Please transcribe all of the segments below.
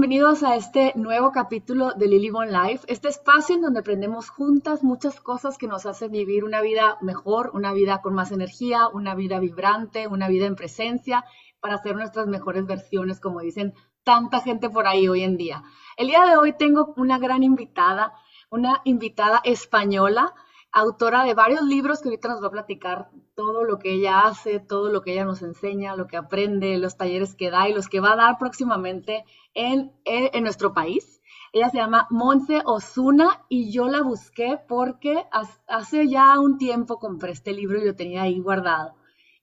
bienvenidos a este nuevo capítulo de Lily Bon Life, este espacio en donde aprendemos juntas muchas cosas que nos hacen vivir una vida mejor, una vida con más energía, una vida vibrante, una vida en presencia, para ser nuestras mejores versiones, como dicen tanta gente por ahí hoy en día. El día de hoy tengo una gran invitada, una invitada española autora de varios libros que ahorita nos va a platicar todo lo que ella hace, todo lo que ella nos enseña, lo que aprende, los talleres que da y los que va a dar próximamente en, en nuestro país. Ella se llama Monse Osuna y yo la busqué porque hace ya un tiempo compré este libro y lo tenía ahí guardado.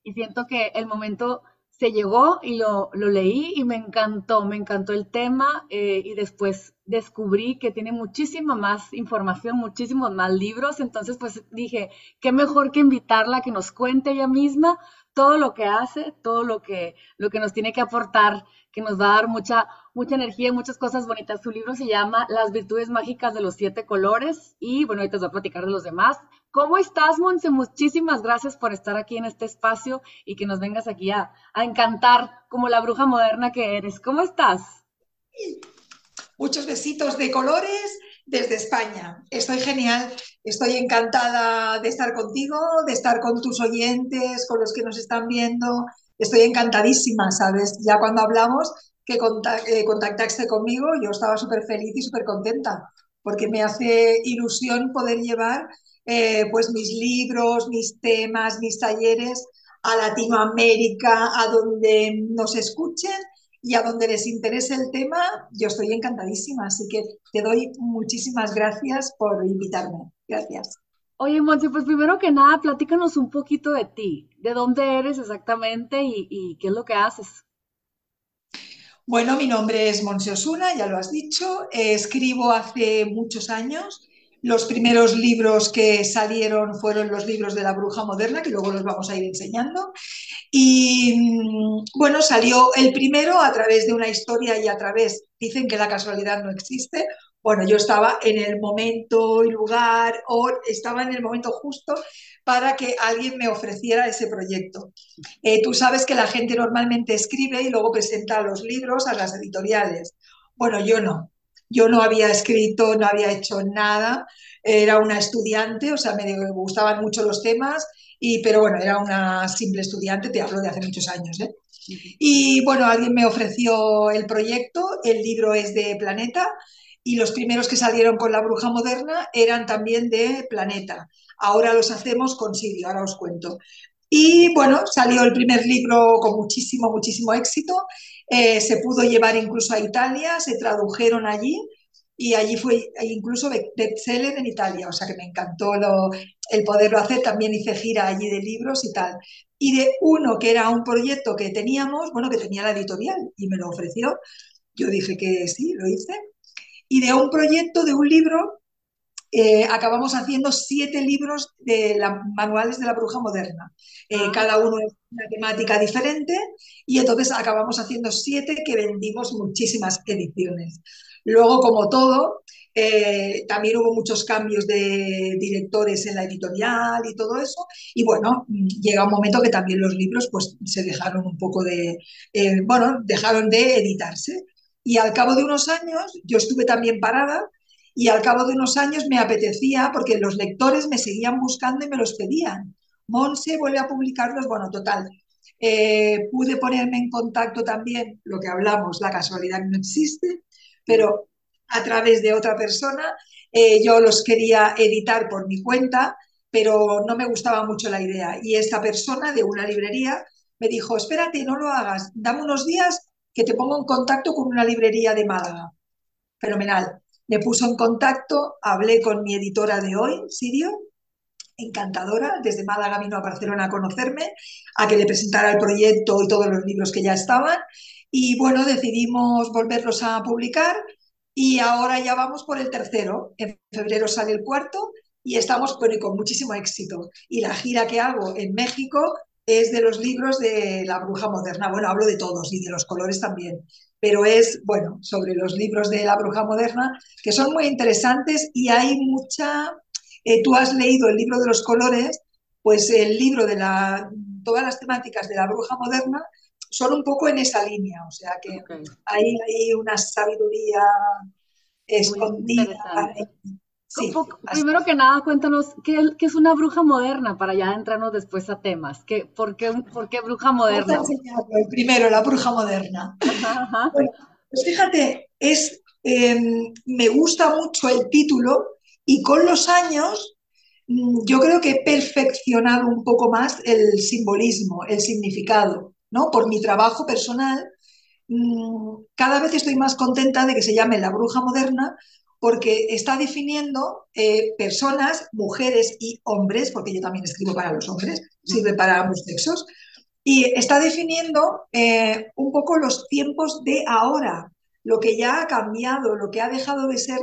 Y siento que el momento se llegó y lo, leí y me encantó, me encantó el tema eh, y después descubrí que tiene muchísima más información, muchísimos más libros, entonces pues dije, qué mejor que invitarla a que nos cuente ella misma todo lo que hace, todo lo que, lo que nos tiene que aportar, que nos va a dar mucha, mucha energía y muchas cosas bonitas. Su libro se llama Las virtudes mágicas de los siete colores y bueno, ahorita os voy a platicar de los demás. ¿Cómo estás, Monse? Muchísimas gracias por estar aquí en este espacio y que nos vengas aquí a, a encantar como la bruja moderna que eres. ¿Cómo estás? Muchos besitos de colores desde España. Estoy genial, estoy encantada de estar contigo, de estar con tus oyentes, con los que nos están viendo. Estoy encantadísima, ¿sabes? Ya cuando hablamos que eh, contactaste conmigo, yo estaba súper feliz y súper contenta, porque me hace ilusión poder llevar eh, pues mis libros, mis temas, mis talleres a Latinoamérica, a donde nos escuchen y a donde les interese el tema, yo estoy encantadísima. Así que te doy muchísimas gracias por invitarme. Gracias. Oye, Monse, pues primero que nada, platícanos un poquito de ti. ¿De dónde eres exactamente y, qué es lo que haces? Bueno, mi nombre es Monse Osuna, ya lo has dicho. escribo hace muchos años. Los primeros libros que salieron fueron los libros de la bruja moderna, que luego los vamos a ir enseñando. Y mm, bueno, salió el primero a través de una historia y a través, dicen que la casualidad no existe. Bueno, yo estaba en el momento y lugar, o estaba en el momento justo para que alguien me ofreciera ese proyecto. Eh, tú sabes que la gente normalmente escribe y luego presenta los libros a las editoriales. Bueno, yo no. Yo no había escrito, no había hecho nada. Era una estudiante, o sea, me gustaban mucho los temas y, pero bueno, era una simple estudiante, te hablo de hace muchos años. ¿eh? Y bueno, alguien me ofreció el proyecto, el libro es de Planeta y los primeros que salieron con la bruja moderna eran también de Planeta. Ahora los hacemos con Sirio, ahora os cuento. Y bueno, salió el primer libro con muchísimo, muchísimo éxito. Eh, se pudo llevar incluso a Italia, se tradujeron allí y allí fue incluso bestseller en Italia, o sea que me encantó el poderlo hacer, también hice gira allí de libros y tal. Y de uno que era un proyecto que teníamos, bueno, que tenía la editorial y me lo ofreció, yo dije que sí, lo hice. Y de un proyecto, de un libro, eh, acabamos haciendo siete libros de manuales de la bruja moderna. Eh, ah. Cada uno es una temática diferente y entonces acabamos haciendo siete que vendimos muchísimas ediciones. Luego, como todo, eh, también hubo muchos cambios de directores en la editorial y todo eso. Y bueno, llega un momento que también los libros pues, se dejaron un poco de, eh, bueno, dejaron de editarse. Y al cabo de unos años, yo estuve también parada y al cabo de unos años me apetecía, porque los lectores me seguían buscando y me los pedían. Monse vuelve a publicarlos, bueno, total. Eh, pude ponerme en contacto también, lo que hablamos, la casualidad no existe, pero a través de otra persona. Eh, yo los quería editar por mi cuenta, pero no me gustaba mucho la idea. Y esta persona de una librería me dijo, espérate, no lo hagas, dame unos días que te pongo en contacto con una librería de Málaga. Fenomenal. Me puso en contacto, hablé con mi editora de hoy, Sirio, encantadora, desde Málaga vino a Barcelona a conocerme, a que le presentara el proyecto y todos los libros que ya estaban. Y bueno, decidimos volverlos a publicar y ahora ya vamos por el tercero. En febrero sale el cuarto y estamos con muchísimo éxito. Y la gira que hago en México es de los libros de la bruja moderna. Bueno, hablo de todos y de los colores también, pero es, bueno, sobre los libros de la bruja moderna que son muy interesantes y hay mucha... Eh, tú has leído el libro de los colores, pues el libro de la, todas las temáticas de la bruja moderna son un poco en esa línea, o sea que hay, hay una sabiduría escondida. Primero que nada, cuéntanos, ¿qué, es una bruja moderna para ya entrarnos después a temas? ¿Qué, por, qué, ¿Por qué bruja moderna? Primero, la bruja moderna. pues fíjate, es, em, me gusta mucho el título y con los años mm, yo creo que he perfeccionado un poco más el simbolismo, el significado, ¿no? Por mi trabajo personal, mm, cada vez estoy más contenta de que se llame la bruja moderna porque está definiendo eh, personas, mujeres y hombres, porque yo también escribo para los hombres, sirve para ambos sexos, y está definiendo eh, un poco los tiempos de ahora, lo que ya ha cambiado, lo que ha dejado de ser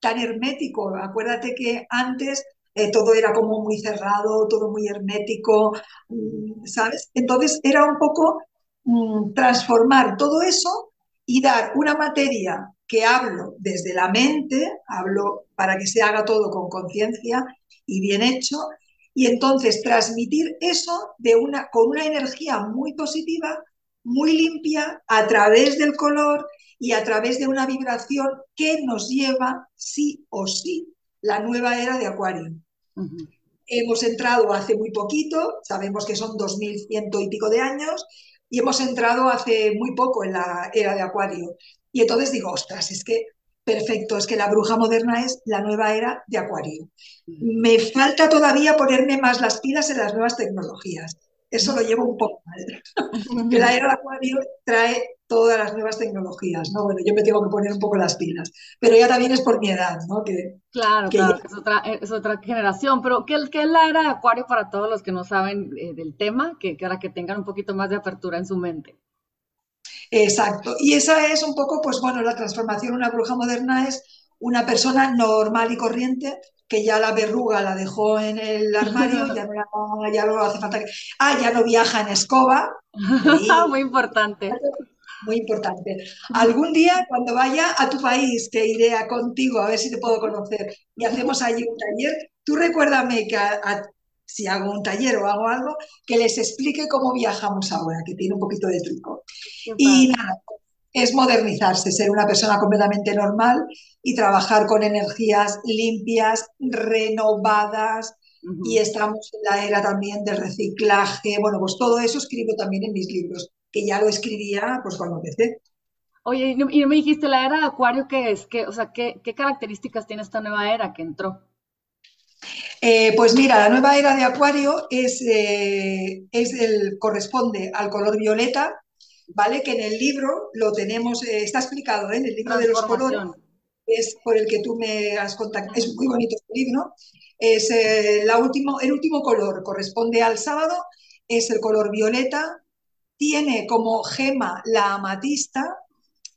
tan hermético. Acuérdate que antes eh, todo era como muy cerrado, todo muy hermético, mm, ¿sabes? Entonces era un poco mm, transformar todo eso y dar una materia que hablo desde la mente, hablo para que se haga todo con conciencia y bien hecho, y entonces transmitir eso de una, con una energía muy positiva, muy limpia, a través del color y a través de una vibración que nos lleva sí o sí la nueva era de Acuario. Hemos entrado hace muy poquito, sabemos que son 2100 y pico de años, y hemos entrado hace muy poco en la era de Acuario. Y entonces digo, ostras, es que perfecto, es que la bruja moderna es la nueva era de Acuario. Me falta todavía ponerme más las pilas en las nuevas tecnologías. Eso lo llevo un poco mal. que la era de Acuario trae todas las nuevas tecnologías, ¿no? Bueno, yo me tengo que poner un poco las pilas, pero ya también es por mi edad, ¿no? Que, claro, claro, es, otra, es otra generación, pero ¿qué, ¿qué, es la era de Acuario para todos los que no saben eh, del tema, que, que ahora que tengan un poquito más de apertura en su mente? Exacto, y esa es un poco, pues bueno, la transformación, una bruja moderna es una persona normal y corriente que ya la verruga la dejó en el armario, ya no, ya no hace falta que... Ah, ya no viaja en escoba. Muy importante muy importante. Algún día, cuando vaya a tu país, que iré a contigo a ver si te puedo conocer y hacemos allí un taller, tú recuérdame que si hago un taller o hago algo, que les explique cómo viajamos ahora, que tiene un poquito de truco. Y nada, es modernizarse, ser una persona completamente normal y trabajar con energías limpias, renovadas, y estamos en la era también del reciclaje. Bueno, pues todo eso escribo también en mis libros que ya lo escribía pues cuando empecé. Oye, y no, me dijiste la era de Acuario, ¿qué es? ¿Qué, o sea, ¿qué, características tiene esta nueva era que entró? Eh, pues mira, la nueva era de Acuario es, eh, es el, corresponde al color violeta, ¿vale? Que en el libro lo tenemos, eh, está explicado en el libro de los colores, es por el que tú me has contactado, es muy bonito este libro, es la último, el último color, corresponde al sábado, es el color violeta, tiene como gema la amatista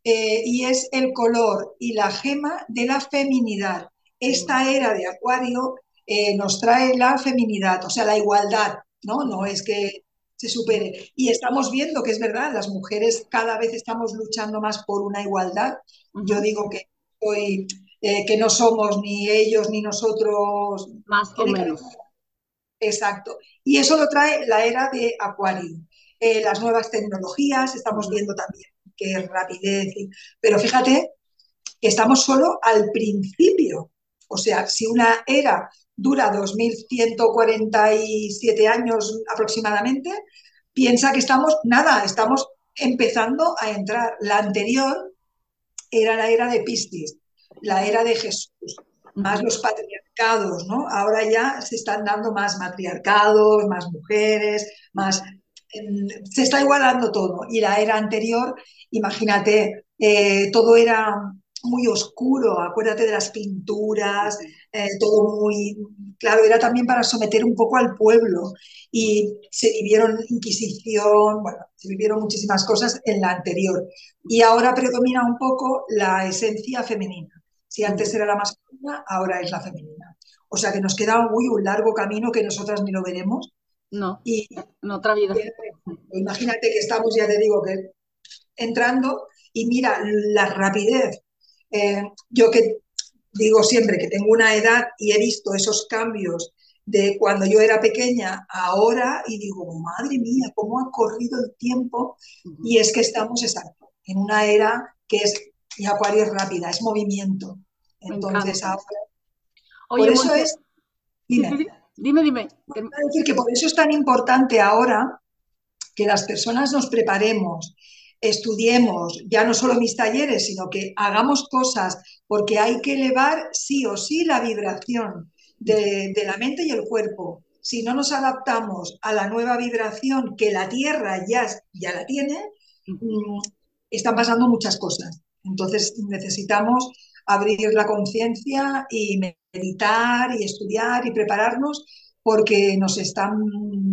y es el color y la gema de la feminidad. Esta era de Acuario eh, nos trae la feminidad, o sea, la igualdad, ¿no? No es que se supere. Y estamos viendo que es verdad, las mujeres cada vez estamos luchando más por una igualdad. Yo digo que hoy eh, que no somos ni ellos ni nosotros. Más o menos. Exacto. Y eso lo trae la era de Acuario. Eh, las nuevas tecnologías, estamos viendo también qué rapidez, pero fíjate que estamos solo al principio. O sea, si una era dura 2.147 años aproximadamente, piensa que estamos, nada, estamos empezando a entrar. La anterior era la era de Piscis, la era de Jesús, más los patriarcados, ¿no? Ahora ya se están dando más matriarcados, más mujeres, más se está igualando todo. Y la era anterior, imagínate, eh, todo era muy oscuro, acuérdate de las pinturas, eh, todo muy, claro, era también para someter un poco al pueblo y se vivieron Inquisición, bueno, se vivieron muchísimas cosas en la anterior. Y ahora predomina un poco la esencia femenina. Si antes era la masculina, ahora es la femenina. O sea que nos queda muy un largo camino que nosotras ni lo veremos, no, y, en otra vida. Imagínate que estamos, ya te digo, que entrando y mira la rapidez. Eh, yo que digo siempre que tengo una edad y he visto esos cambios de cuando yo era pequeña ahora y digo, madre mía, cómo ha corrido el tiempo. Y es que estamos, exacto, en una era que es, y Acuario es rápida, es movimiento. Entonces ahora... por eso es... Dime, dime. dime. decir que por eso es tan importante ahora que las personas nos preparemos, estudiemos, ya no solo mis talleres, sino que hagamos cosas, porque hay que elevar sí o sí la vibración de, la mente y el cuerpo. Si no nos adaptamos a la nueva vibración que la Tierra ya, ya la tiene, mm, están pasando muchas cosas. Entonces necesitamos abrir la conciencia y meditar y estudiar y prepararnos porque nos están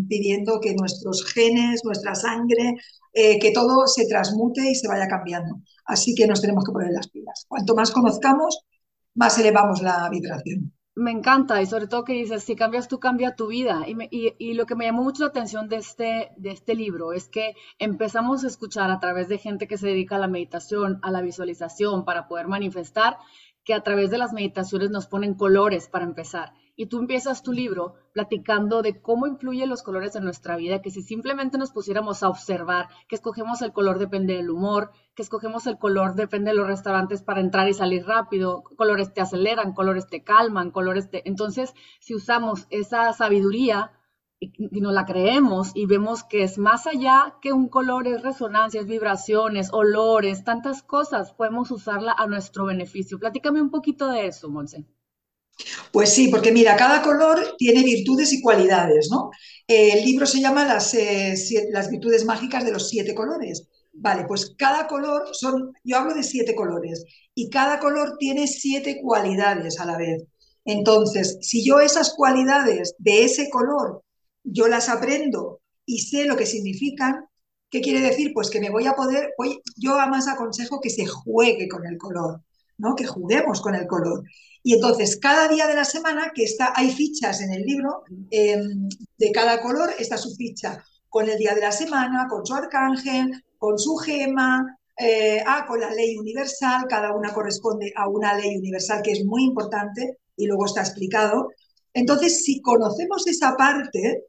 pidiendo que nuestros genes, nuestra sangre, eh, que todo se transmute y se vaya cambiando. Así que nos tenemos que poner las pilas. Cuanto más conozcamos, más elevamos la vibración. Me encanta y sobre todo que dices, si cambias tú, cambia tu vida. Y, y, lo que me llamó mucho la atención de este, de este libro es que empezamos a escuchar a través de gente que se dedica a la meditación, a la visualización, para poder manifestar, que a través de las meditaciones nos ponen colores para empezar y tú empiezas tu libro platicando de cómo influyen los colores en nuestra vida, que si simplemente nos pusiéramos a observar, que escogemos el color depende del humor, que escogemos el color depende de los restaurantes para entrar y salir rápido, colores te aceleran, colores te calman, colores te... Entonces, si usamos esa sabiduría y, y nos la creemos y vemos que es más allá que un color, es resonancias, vibraciones, olores, tantas cosas, podemos usarla a nuestro beneficio. Platícame un poquito de eso, Monse. Pues sí, porque mira, cada color tiene virtudes y cualidades, ¿no? el libro se llama las, eh, las virtudes mágicas de los siete colores. Vale, pues cada color son, yo hablo de siete colores, y cada color tiene siete cualidades a la vez. Entonces, si yo esas cualidades de ese color, yo las aprendo y sé lo que significan, ¿qué quiere decir? Pues que me voy a poder, yo además aconsejo que se juegue con el color, ¿no? Que juguemos con el color. Y entonces, cada día de la semana, que está, hay fichas en el libro em, de cada color, está su ficha con el día de la semana, con su arcángel, con su gema, eh, ah, con la ley universal, cada una corresponde a una ley universal que es muy importante y luego está explicado. Entonces, si conocemos esa parte,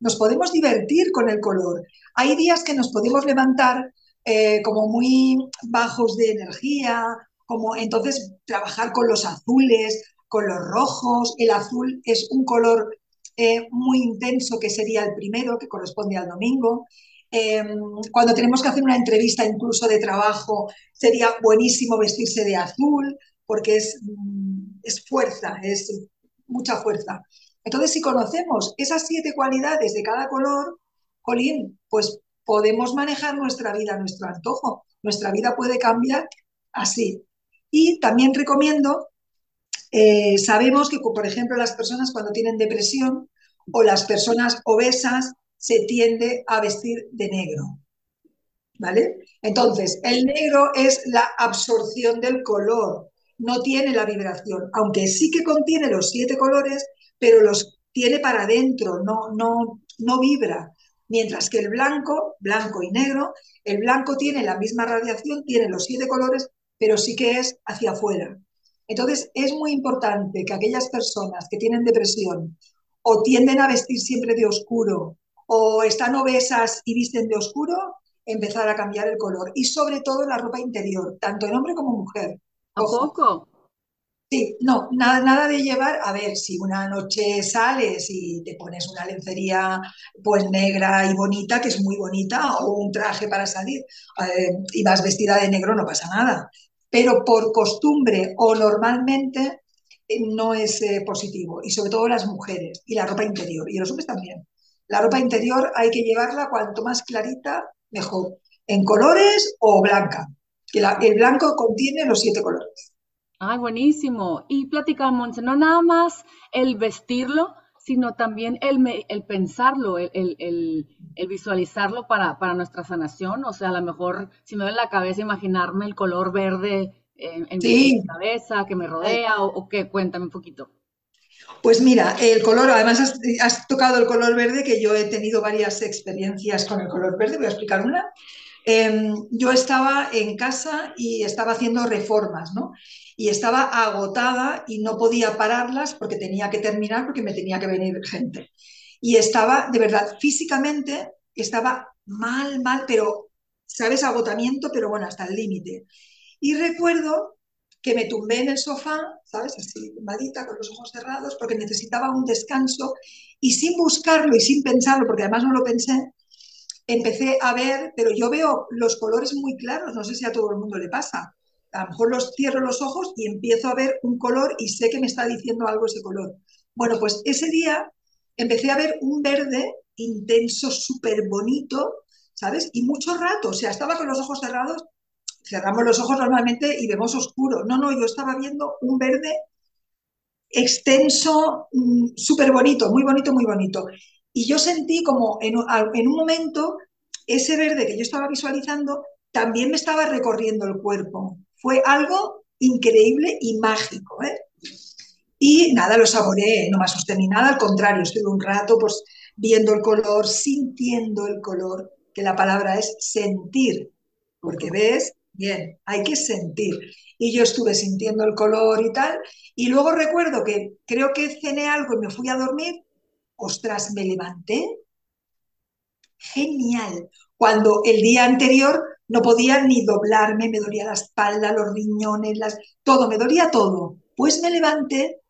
nos podemos divertir con el color. Hay días que nos podemos levantar eh, como muy bajos de energía, como entonces trabajar con los azules, con los rojos. El azul es un color eh, muy intenso que sería el primero, que corresponde al domingo. Em, cuando tenemos que hacer una entrevista incluso de trabajo, sería buenísimo vestirse de azul porque es, mm, es fuerza, es mucha fuerza. Entonces, si conocemos esas siete cualidades de cada color, Jolín, pues podemos manejar nuestra vida a nuestro antojo. Nuestra vida puede cambiar así. Y también recomiendo, eh, sabemos que, por ejemplo, las personas cuando tienen depresión o las personas obesas se tiende a vestir de negro. ¿Vale? Entonces, el negro es la absorción del color, no tiene la vibración, aunque sí que contiene los siete colores, pero los tiene para adentro, no, no, no vibra. Mientras que el blanco, blanco y negro, el blanco tiene la misma radiación, tiene los siete colores, pero sí que es hacia afuera. Entonces, es muy importante que aquellas personas que tienen depresión o tienden a vestir siempre de oscuro o están obesas y visten de oscuro, empezar a cambiar el color. Y sobre todo la ropa interior, tanto en hombre como mujer. ¿A poco? Sí, no, nada, nada de llevar, a ver, si una noche sales y te pones una lencería pues negra y bonita, que es muy bonita, o un traje para salir eh, y vas vestida de negro, no pasa nada pero por costumbre o normalmente eh, no es eh, positivo, y sobre todo las mujeres, y la ropa interior, y los hombres también. La ropa interior hay que llevarla cuanto más clarita, mejor, en colores o blanca, que el blanco contiene los siete colores. Ay, buenísimo. Y platicamos, no nada más el vestirlo, sino también el, el pensarlo, el, el, visualizarlo para, para, nuestra sanación. O sea, a lo mejor si me en la cabeza imaginarme el color verde en, mi cabeza que me rodea o, qué, cuéntame un poquito. Pues mira, el color, además has, has, tocado el color verde, que yo he tenido varias experiencias con el color verde, voy a explicar una. em, yo estaba en casa y estaba haciendo reformas, ¿no? Y estaba agotada y no podía pararlas porque tenía que terminar, porque me tenía que venir gente. Y estaba, de verdad, físicamente, estaba mal, mal, pero, ¿sabes? Agotamiento, pero bueno, hasta el límite. Y recuerdo que me tumbé en el sofá, ¿sabes? Así, tumbadita, con los ojos cerrados, porque necesitaba un descanso y sin buscarlo y sin pensarlo, porque además no lo pensé, empecé a ver, pero yo veo los colores muy claros, no sé si a todo el mundo le pasa. A lo mejor los cierro los ojos y empiezo a ver un color y sé que me está diciendo algo ese color. Bueno, pues ese día empecé a ver un verde intenso, súper bonito, ¿sabes? Y mucho rato, o sea, estaba con los ojos cerrados cerramos los ojos normalmente y vemos oscuro. No, no, yo estaba viendo un verde extenso, mm, súper bonito, muy bonito, muy bonito. Y yo sentí como en, un momento ese verde que yo estaba visualizando también me estaba recorriendo el cuerpo. Fue algo increíble y mágico. ¿eh? Y nada, lo saboreé, no me asusté ni nada, al contrario, estuve un rato pues viendo el color, sintiendo el color, que la palabra es sentir, porque ves Bien, hay que sentir. Y yo estuve sintiendo el color y tal. Y luego recuerdo que creo que cené algo y me fui a dormir. Ostras, me levanté. Genial. Cuando el día anterior no podía ni doblarme, me dolía la espalda, los riñones, las... todo, me dolía todo. Pues me levanté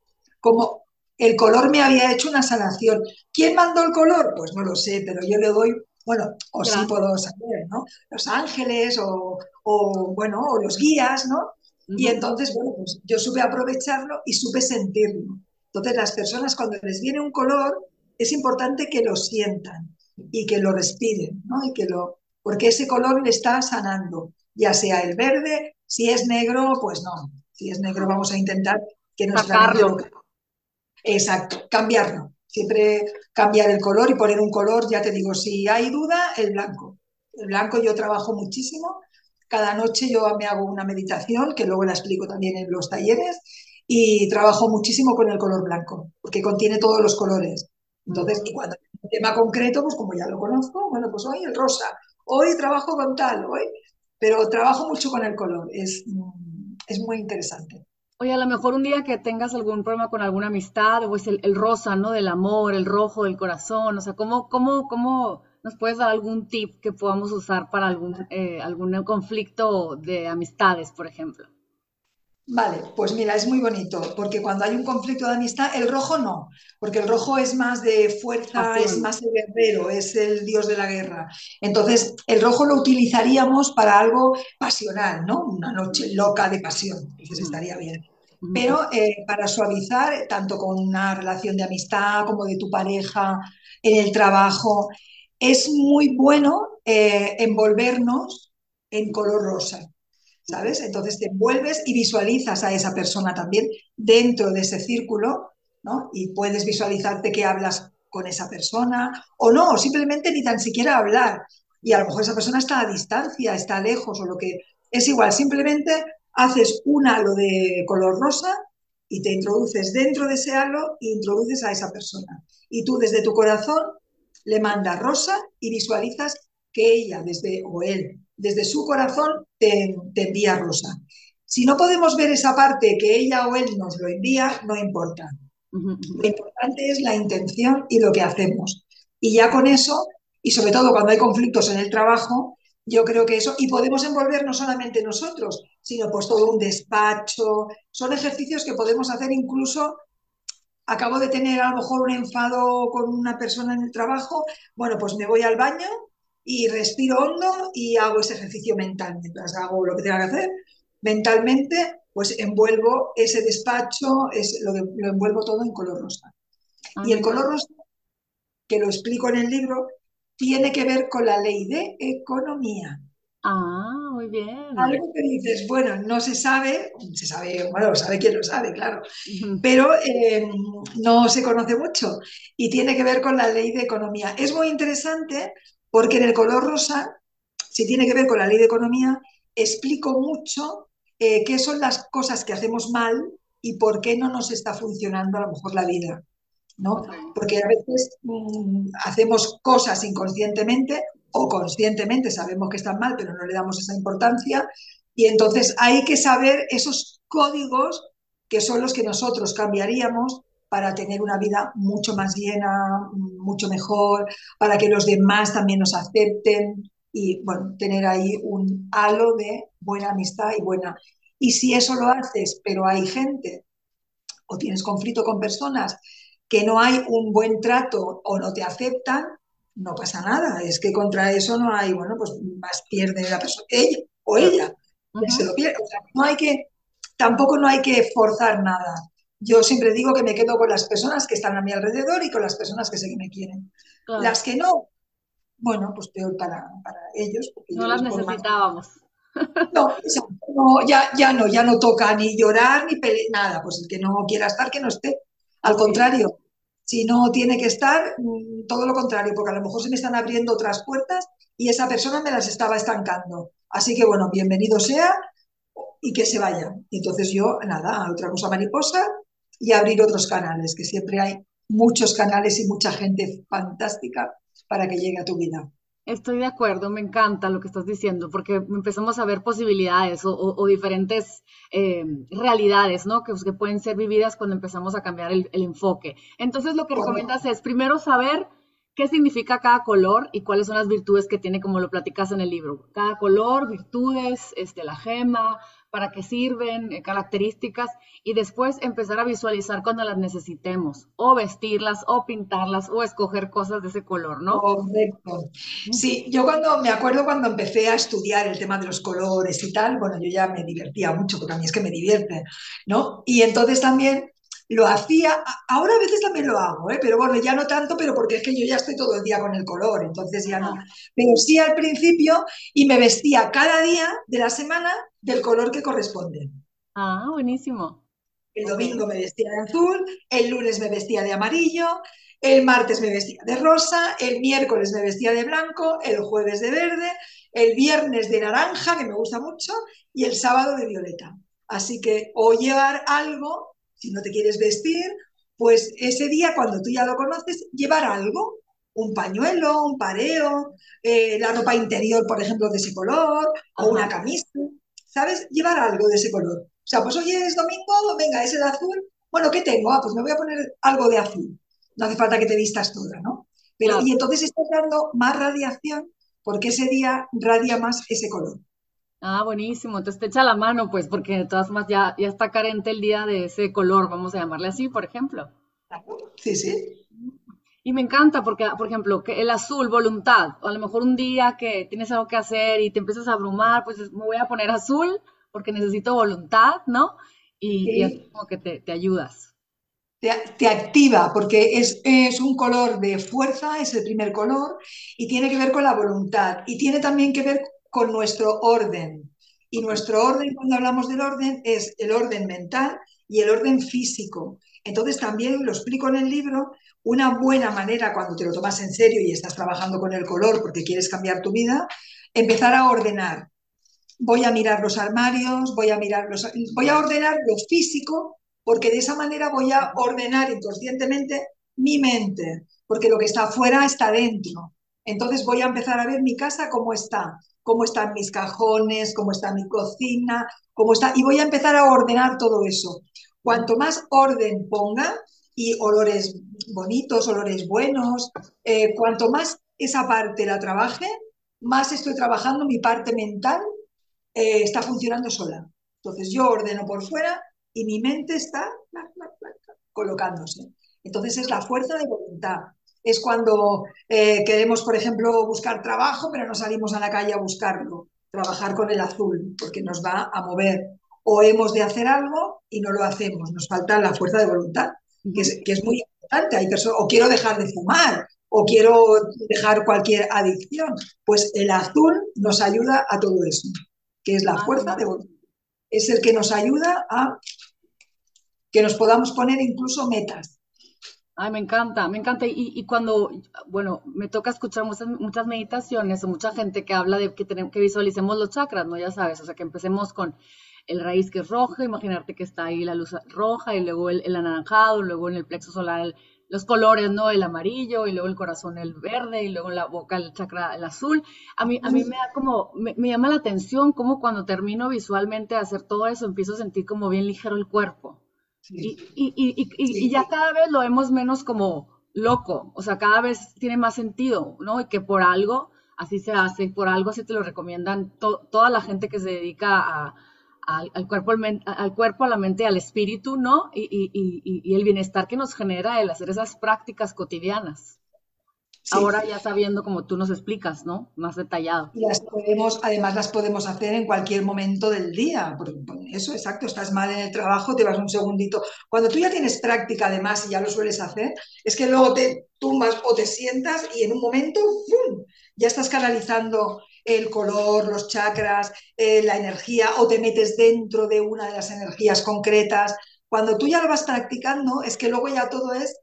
como el color me había hecho una sanación. ¿Quién mandó el color? Pues no lo sé, pero yo le doy bueno, o sí puedo saber, ¿no? Los ángeles o, bueno, o los guías, ¿no? Y entonces, bueno, pues yo supe aprovecharlo y supe sentirlo. Entonces, las personas cuando les viene un color, es importante que lo sientan y que lo respiren, ¿no? Y que lo, porque ese color le está sanando, ya sea el verde, si es negro, pues no. Si es negro, vamos a intentar que nos Exacto, cambiarlo. Siempre cambiar el color y poner un color, ya te digo, si hay duda, el blanco. El blanco yo trabajo muchísimo. Cada noche yo me hago una meditación, que luego la explico también en los talleres, y trabajo muchísimo con el color blanco, porque contiene todos los colores. Entonces, y cuando hay un tema concreto, pues como ya lo conozco, bueno, pues hoy el rosa, hoy trabajo con tal, hoy, pero trabajo mucho con el color, es, es muy interesante. Oye, a lo mejor un día que tengas algún problema con alguna amistad, o es el, rosa, ¿no? Del amor, el rojo del corazón, o sea, ¿cómo, cómo, cómo nos puedes dar algún tip que podamos usar para algún, eh, algún conflicto de amistades, por ejemplo? Vale, pues mira, es muy bonito, porque cuando hay un conflicto de amistad, el rojo no, porque el rojo es más de fuerza, es más el guerrero, es el dios de la guerra. Entonces, el rojo lo utilizaríamos para algo pasional, ¿no? Una noche loca de pasión, entonces estaría bien. Pero eh, para suavizar, tanto con una relación de amistad como de tu pareja, en el trabajo, es muy bueno eh, envolvernos en color rosa, ¿sabes? Entonces te envuelves y visualizas a esa persona también dentro de ese círculo, ¿no? Y puedes visualizarte que hablas con esa persona o no, simplemente ni tan siquiera hablar. Y a lo mejor esa persona está a distancia, está lejos o lo que es igual, simplemente haces un halo de color rosa y te introduces dentro de ese halo e introduces a esa persona. Y tú desde tu corazón le mandas rosa y visualizas que ella desde, o él, desde su corazón te, te envía rosa. Si no podemos ver esa parte que ella o él nos lo envía, no importa. Lo importante es la intención y lo que hacemos. Y ya con eso, y sobre todo cuando hay conflictos en el trabajo, yo creo que eso, y podemos envolver no solamente nosotros, sino pues todo un despacho. Son ejercicios que podemos hacer incluso, acabo de tener a lo mejor un enfado con una persona en el trabajo, bueno, pues me voy al baño y respiro hondo y hago ese ejercicio mental. Mientras hago lo que tenga que hacer, mentalmente, pues envuelvo ese despacho, es, lo, lo envuelvo todo en color rosa. Ah, y el color rosa, que lo explico en el libro, tiene que ver con la ley de economía. Ah, muy bien. Algo que dices, bueno, no se sabe, se sabe, bueno, sabe quién lo sabe, claro, pero eh, no se conoce mucho y tiene que ver con la ley de economía. Es muy interesante porque en el color rosa, si tiene que ver con la ley de economía, explico mucho eh, qué son las cosas que hacemos mal y por qué no nos está funcionando a lo mejor la vida. ¿no? Porque a veces mm, hacemos cosas inconscientemente o conscientemente sabemos que están mal, pero no le damos esa importancia. Y entonces hay que saber esos códigos que son los que nosotros cambiaríamos para tener una vida mucho más llena, mucho mejor, para que los demás también nos acepten y, bueno, tener ahí un halo de buena amistad y buena. Y si eso lo haces, pero hay gente o tienes conflicto con personas que no hay un buen trato o no te aceptan, no pasa nada. Es que contra eso no hay, bueno, pues más pierde la persona, ella o ella, se lo pierde. no hay que, tampoco no hay que forzar nada. Yo siempre digo que me quedo con las personas que están a mi alrededor y con las personas que sé que me quieren. Las que no, bueno, pues peor para, ellos. no las necesitábamos. No, ya, ya no, ya no toca ni llorar ni pelear, nada. Pues el que no quiera estar, que no esté. Al contrario, si no tiene que estar, mm, todo lo contrario, porque a lo mejor se me están abriendo otras puertas y esa persona me las estaba estancando. Así que bueno, bienvenido sea y que se vaya. Y entonces yo, nada, otra cosa mariposa y abrir otros canales, que siempre hay muchos canales y mucha gente fantástica para que llegue a tu vida. Estoy de acuerdo, me encanta lo que estás diciendo, porque empezamos a ver posibilidades o, diferentes eh, realidades, ¿no? Que, que, pueden ser vividas cuando empezamos a cambiar el, enfoque. Entonces, lo que recomiendas es primero saber qué significa cada color y cuáles son las virtudes que tiene, como lo platicas en el libro. Cada color, virtudes, este, la gema, para qué sirven, eh, características, y después empezar a visualizar cuando las necesitemos, o vestirlas, o pintarlas, o escoger cosas de ese color, ¿no? Correcto. Sí, yo cuando me acuerdo cuando empecé a estudiar el tema de los colores y tal, bueno, yo ya me divertía mucho, porque a mí es que me divierte, ¿no? Y entonces también lo hacía, ahora a veces también lo hago, ¿eh? pero bueno, ya no tanto, pero porque es que yo ya estoy todo el día con el color, entonces ya no. Pero sí al principio y me vestía cada día de la semana del color que corresponde. Ah, buenísimo. El domingo me vestía de azul, el lunes me vestía de amarillo, el martes me vestía de rosa, el miércoles me vestía de blanco, el jueves de verde, el viernes de naranja, que me gusta mucho, y el sábado de violeta. Así que o llevar algo si no te quieres vestir, pues ese día, cuando tú ya lo conoces, llevar algo, un pañuelo, un pareo, eh, la ropa interior, por ejemplo, de ese color, o una camisa, ¿sabes? Llevar algo de ese color. O sea, pues hoy es domingo, venga, es el azul. Bueno, ¿qué tengo? Ah, pues me voy a poner algo de azul. No hace falta que te vistas toda, ¿no? Pero, Y entonces estás dando más radiación porque ese día radia más ese color. Ah, buenísimo. Entonces te echa la mano, pues, porque de todas formas ya, ya está carente el día de ese color, vamos a llamarle así, por ejemplo. Sí, sí. Y me encanta porque, por ejemplo, que el azul, voluntad, o a lo mejor un día que tienes algo que hacer y te empiezas a abrumar, pues me voy a poner azul porque necesito voluntad, ¿no? Y, es como que te, ayudas. Te, te, activa porque es, es un color de fuerza, es el primer color, y tiene que ver con la voluntad. Y tiene también que ver con nuestro orden. Y nuestro orden, cuando hablamos del orden, es el orden mental y el orden físico. Entonces también lo explico en el libro, una buena manera cuando te lo tomas en serio y estás trabajando con el color porque quieres cambiar tu vida, empezar a ordenar. Voy a mirar los armarios, voy a mirar los, voy a ordenar lo físico porque de esa manera voy a ordenar inconscientemente mi mente, porque lo que está afuera está dentro. Entonces voy a empezar a ver mi casa cómo está cómo están mis cajones, cómo está mi cocina, cómo está, y voy a empezar a ordenar todo eso. Cuanto más orden ponga y olores bonitos, olores buenos, eh, cuanto más esa parte la trabaje, más estoy trabajando mi parte mental, eh, está funcionando sola. Entonces yo ordeno por fuera y mi mente está colocándose. Entonces es la fuerza de voluntad es cuando eh, queremos, por ejemplo, buscar trabajo, pero no salimos a la calle a buscarlo. Trabajar con el azul, porque nos va a mover. O hemos de hacer algo y no lo hacemos. Nos falta la fuerza de voluntad, que es, muy importante. Hay personas, o quiero dejar de fumar, o quiero dejar cualquier adicción. Pues el azul nos ayuda a todo eso, que es la ah, fuerza de voluntad. Es el que nos ayuda a que nos podamos poner incluso metas Ay, me encanta, me encanta. Y, cuando, bueno, me toca escuchar muchas, meditaciones o mucha gente que habla de que, tenemos, que visualicemos los chakras, ¿no? Ya sabes, o sea, que empecemos con el raíz que es rojo, imaginarte que está ahí la luz roja y luego el, anaranjado, luego en el plexo solar los colores, ¿no? El amarillo y luego el corazón el verde y luego la boca el chakra el azul. A mí, a mí me da como, me, llama la atención como cuando termino visualmente de hacer todo eso, empiezo a sentir como bien ligero el cuerpo. Y, y, y, y, ya cada vez lo vemos menos como loco, o sea, cada vez tiene más sentido, ¿no? Y que por algo así se hace, por algo así te lo recomiendan toda la gente que se dedica a, al, cuerpo, al, cuerpo, a la mente al espíritu, ¿no? Y, el bienestar que nos genera el hacer esas prácticas cotidianas. Ahora ya sabiendo como tú nos explicas, ¿no? Más detallado. Y las podemos, además las podemos hacer en cualquier momento del día. Eso, exacto, estás mal en el trabajo, te vas un segundito. Cuando tú ya tienes práctica además y ya lo sueles hacer, es que luego te tumbas o te sientas y en un momento ¡fum! ya estás canalizando el color, los chakras, eh, la energía, o te metes dentro de una de las energías concretas. Cuando tú ya lo vas practicando, es que luego ya todo es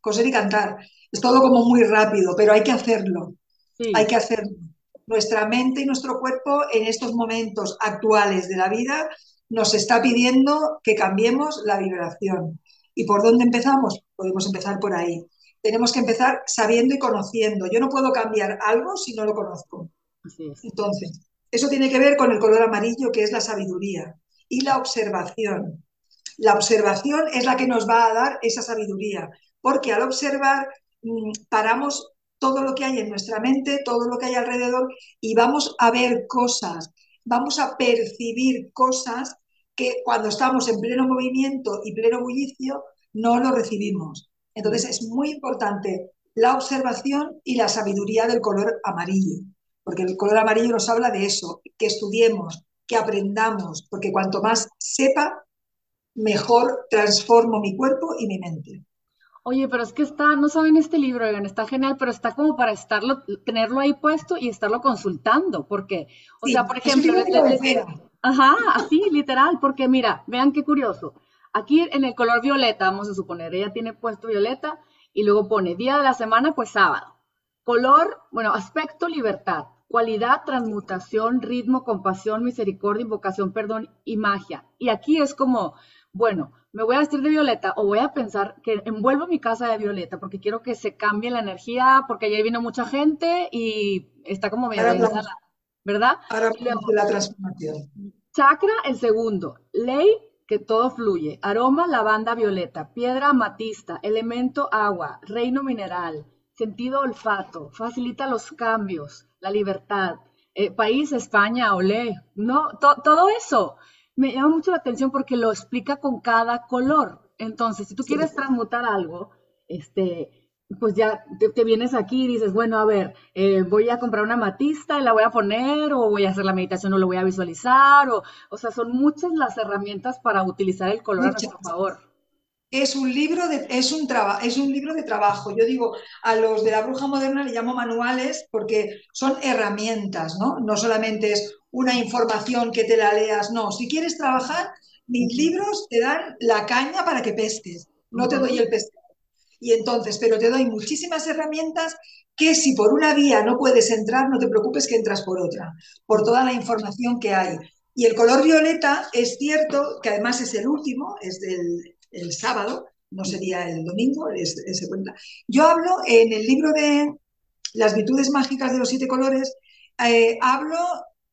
coser y cantar. Es todo como muy rápido, pero hay que hacerlo. Hay que hacerlo. Nuestra mente y nuestro cuerpo en estos momentos actuales de la vida nos está pidiendo que cambiemos la vibración. ¿Y por dónde empezamos? Podemos empezar por ahí. Tenemos que empezar sabiendo y conociendo. Yo no puedo cambiar algo si no lo conozco. Entonces, eso tiene que ver con el color amarillo, que es la sabiduría, y la observación. La observación es la que nos va a dar esa sabiduría, porque al observar paramos todo lo que hay en nuestra mente, todo lo que hay alrededor, y vamos a ver cosas, vamos a percibir cosas que cuando estamos en pleno movimiento y pleno bullicio no lo recibimos. Entonces es muy importante la observación y la sabiduría del color amarillo porque el color amarillo nos habla de eso, que estudiemos, que aprendamos, porque cuanto más sepa, mejor transformo mi cuerpo y mi mente. Oye, pero es que está, no saben este libro, está genial, pero está como para estarlo, tenerlo ahí puesto y estarlo consultando, porque, o sea, por ejemplo, ajá, así, literal, porque mira, vean qué curioso. Aquí en el color violeta, vamos a suponer, ella tiene puesto violeta y luego pone día de la semana, pues sábado. Color, bueno, aspecto libertad cualidad, transmutación, ritmo, compasión, misericordia, invocación, perdón y magia. Y aquí es como, bueno, me voy a vestir de violeta o voy a pensar que envuelvo mi casa de violeta porque quiero que se cambie la energía porque ayer vino mucha gente y está como medio ¿verdad? Ahora la transformación. Chakra, el segundo. Ley, que todo fluye. Aroma, lavanda, violeta. Piedra, amatista. Elemento, agua. Reino mineral. Sentido, olfato. Facilita los cambios la libertad, eh, país, España, olé, no, todo eso me llama mucho la atención porque lo explica con cada color. Entonces, si tú quieres transmutar algo, este, pues ya te, vienes aquí y dices, bueno, a ver, eh, voy a comprar una matista y la voy a poner, o voy a hacer la meditación o lo voy a visualizar, o, o sea, son muchas las herramientas para utilizar el color a nuestro favor es un libro de, es un es un libro de trabajo. Yo digo, a los de la bruja moderna le llamo manuales porque son herramientas, ¿no? No solamente es una información que te la leas, no. Si quieres trabajar, mis libros te dan la caña para que pesques, no te doy el pescado. Y entonces, pero te doy muchísimas herramientas que si por una vía no puedes entrar, no te preocupes que entras por otra, por toda la información que hay. Y el color violeta es cierto que además es el último, es del el sábado, no sería el domingo, se cuenta. Yo hablo en el libro de Las virtudes mágicas de los siete colores, eh, hablo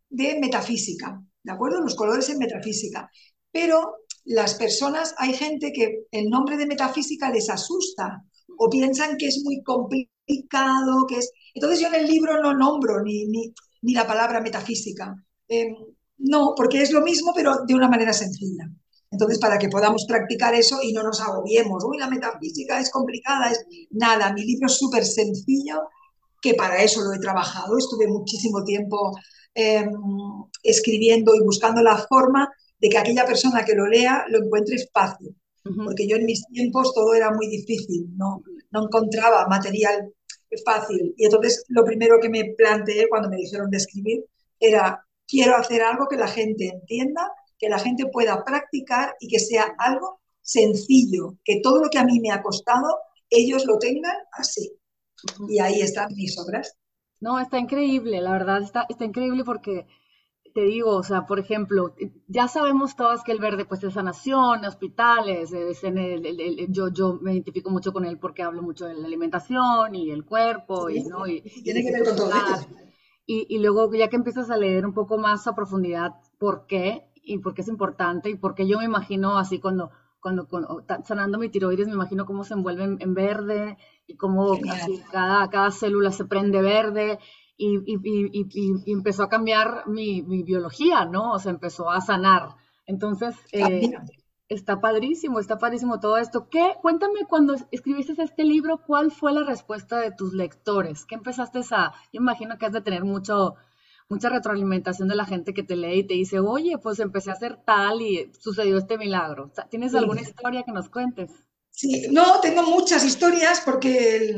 de metafísica, ¿de acuerdo? Los colores en metafísica. Pero las personas, hay gente que el nombre de metafísica les asusta o piensan que es muy complicado, que es... Entonces yo en el libro no nombro ni, ni, la palabra metafísica. Em, no, porque es lo mismo, pero de una manera sencilla. Entonces, para que podamos practicar eso y no nos agobiemos, uy, la metafísica es complicada, es nada, mi libro es súper sencillo, que para eso lo he trabajado, estuve muchísimo tiempo em, escribiendo y buscando la forma de que aquella persona que lo lea lo encuentre fácil, porque yo en mis tiempos todo era muy difícil, no, no encontraba material fácil. Y entonces lo primero que me planteé cuando me dijeron de escribir era, quiero hacer algo que la gente entienda que la gente pueda practicar y que sea algo sencillo, que todo lo que a mí me ha costado, ellos lo tengan así. Y ahí están mis obras. No, está increíble, la verdad está, está increíble porque te digo, o sea, por ejemplo, ya sabemos todas que el verde pues es sanación, hospitales, es en el, yo, yo me identifico mucho con él porque hablo mucho de la alimentación y el cuerpo y, ¿no? Y, tiene que ver con todo y, y, luego ya que empiezas a leer un poco más a profundidad por qué y por qué es importante y por qué yo me imagino así cuando, cuando, sanando mi tiroides, me imagino cómo se envuelve en, verde y cómo cada, cada célula se prende verde y, y, empezó a cambiar mi, mi, biología, ¿no? O sea, empezó a sanar. Entonces, eh, está padrísimo, está padrísimo todo esto. ¿Qué? Cuéntame cuando escribiste este libro, ¿cuál fue la respuesta de tus lectores? ¿Qué empezaste a...? Yo imagino que has de tener mucho, mucha retroalimentación de la gente que te lee y te dice, oye, pues empecé a hacer tal y sucedió este milagro. ¿Tienes alguna historia que nos cuentes? Sí, no, tengo muchas historias porque,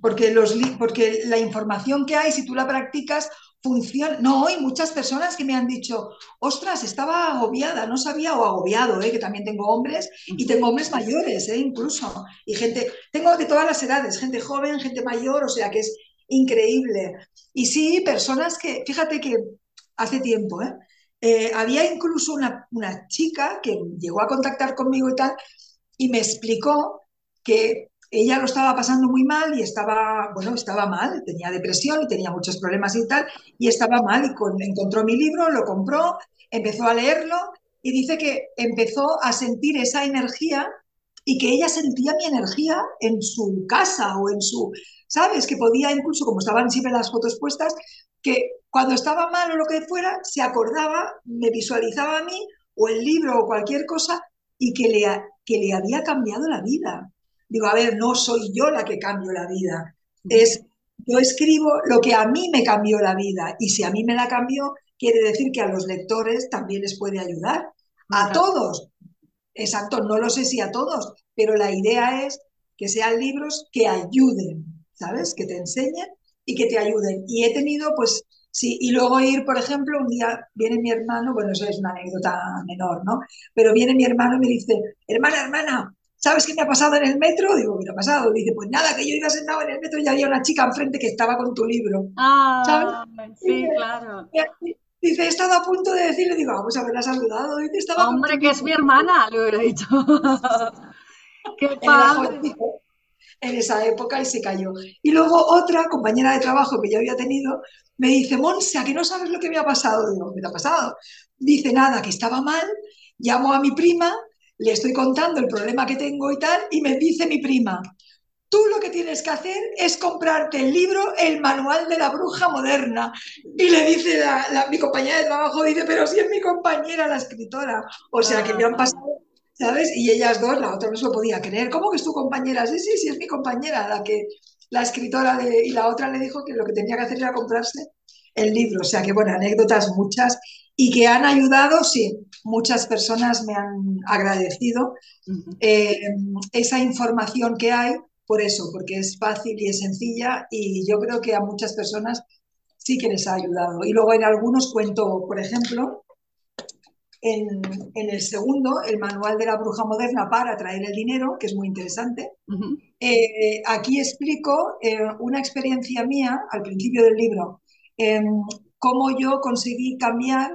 porque, los, porque la información que hay, si tú la practicas, funciona. No, hay muchas personas que me han dicho, ostras, estaba agobiada, no sabía, o agobiado, ¿eh? que también tengo hombres y tengo hombres mayores, ¿eh? incluso. Y gente, tengo de todas las edades, gente joven, gente mayor, o sea que es increíble. Y sí, personas que, fíjate que hace tiempo, ¿eh? eh había incluso una, una chica que llegó a contactar conmigo y tal, y me explicó que ella lo estaba pasando muy mal y estaba, bueno, estaba mal, tenía depresión y tenía muchos problemas y tal, y estaba mal y encontró mi libro, lo compró, empezó a leerlo y dice que empezó a sentir esa energía y que ella sentía mi energía en su casa o en su, ¿sabes? Que podía incluso, como estaban siempre las fotos puestas, que cuando estaba mal o lo que fuera, se acordaba, me visualizaba a mí o el libro o cualquier cosa y que le, que le había cambiado la vida. Digo, a ver, no soy yo la que cambio la vida, es yo escribo lo que a mí me cambió la vida y si a mí me la cambió, quiere decir que a los lectores también les puede ayudar. A todos. Exacto, no lo sé si a todos, pero la idea es que sean libros que ayuden, ¿sabes? Que te enseñen y que te ayuden. Y he tenido, pues, sí, y luego ir, por ejemplo, un día viene mi hermano, bueno, eso es una anécdota menor, ¿no? Pero viene mi hermano y me dice, hermana, hermana, ¿sabes qué me ha pasado en el metro? Digo, ¿qué ha pasado? Dice, pues nada, que yo iba sentado en el metro y había una chica enfrente que estaba con tu libro. Ah, ¿sabes? sí, claro. Dice, he estado a punto de decirle, digo, vamos a haberla saludado. Dice, estaba Hombre, que es mi hermana, le hubiera dicho. qué padre. En esa época y se cayó. Y luego otra compañera de trabajo que yo había tenido me dice, Monsa, que no sabes lo que me ha pasado. Digo, ¿qué te ha pasado? Dice, nada, que estaba mal, llamo a mi prima le estoy contando el problema que tengo y tal, y me dice mi prima, tú lo que tienes que hacer es comprarte el libro El manual de la bruja moderna. Y le dice la, mi compañera de trabajo, dice, pero si es mi compañera la escritora. O sea, que me han pasado, ¿sabes? Y ellas dos, la otra no se lo podía creer. ¿Cómo que es tu compañera? Sí, sí, sí, es mi compañera la que la escritora de, y la otra le dijo que lo que tenía que hacer era comprarse el libro. O sea, que bueno, anécdotas muchas y que han ayudado, sí, muchas personas me han agradecido eh, esa información que hay, por eso, porque es fácil y es sencilla y yo creo que a muchas personas sí que les ha ayudado. Y luego en algunos cuento, por ejemplo, en, el segundo, el manual de la bruja moderna para atraer el dinero, que es muy interesante. Eh, aquí explico eh, una experiencia mía al principio del libro, em, cómo yo conseguí cambiar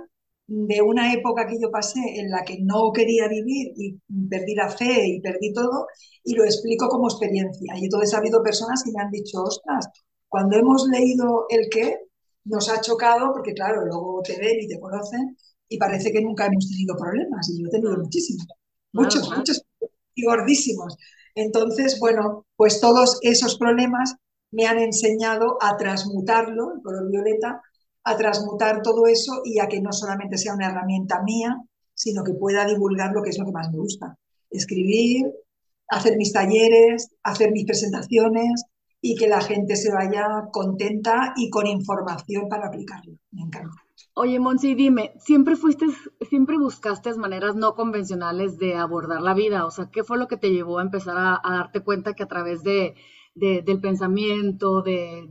de una época que yo pasé en la que no quería vivir y perdí la fe y perdí todo, y lo explico como experiencia. Y entonces ha habido personas que me han dicho, ostras, cuando hemos leído el qué, nos ha chocado, porque claro, luego te ven y te conocen, y parece que nunca hemos tenido problemas, y yo he tenido muchísimos, muchos, muchos, y gordísimos. Entonces, bueno, pues todos esos problemas me han enseñado a transmutarlo, el color violeta, a transmutar todo eso y a que no solamente sea una herramienta mía, sino que pueda divulgar lo que es lo que más me gusta. Escribir, hacer mis talleres, hacer mis presentaciones y que la gente se vaya contenta y con información para aplicarlo. Me encanta. Oye, Monsi, dime, ¿siempre fuiste, siempre buscaste maneras no convencionales de abordar la vida? O sea, ¿qué fue lo que te llevó a empezar a darte cuenta que a través de, del pensamiento, de,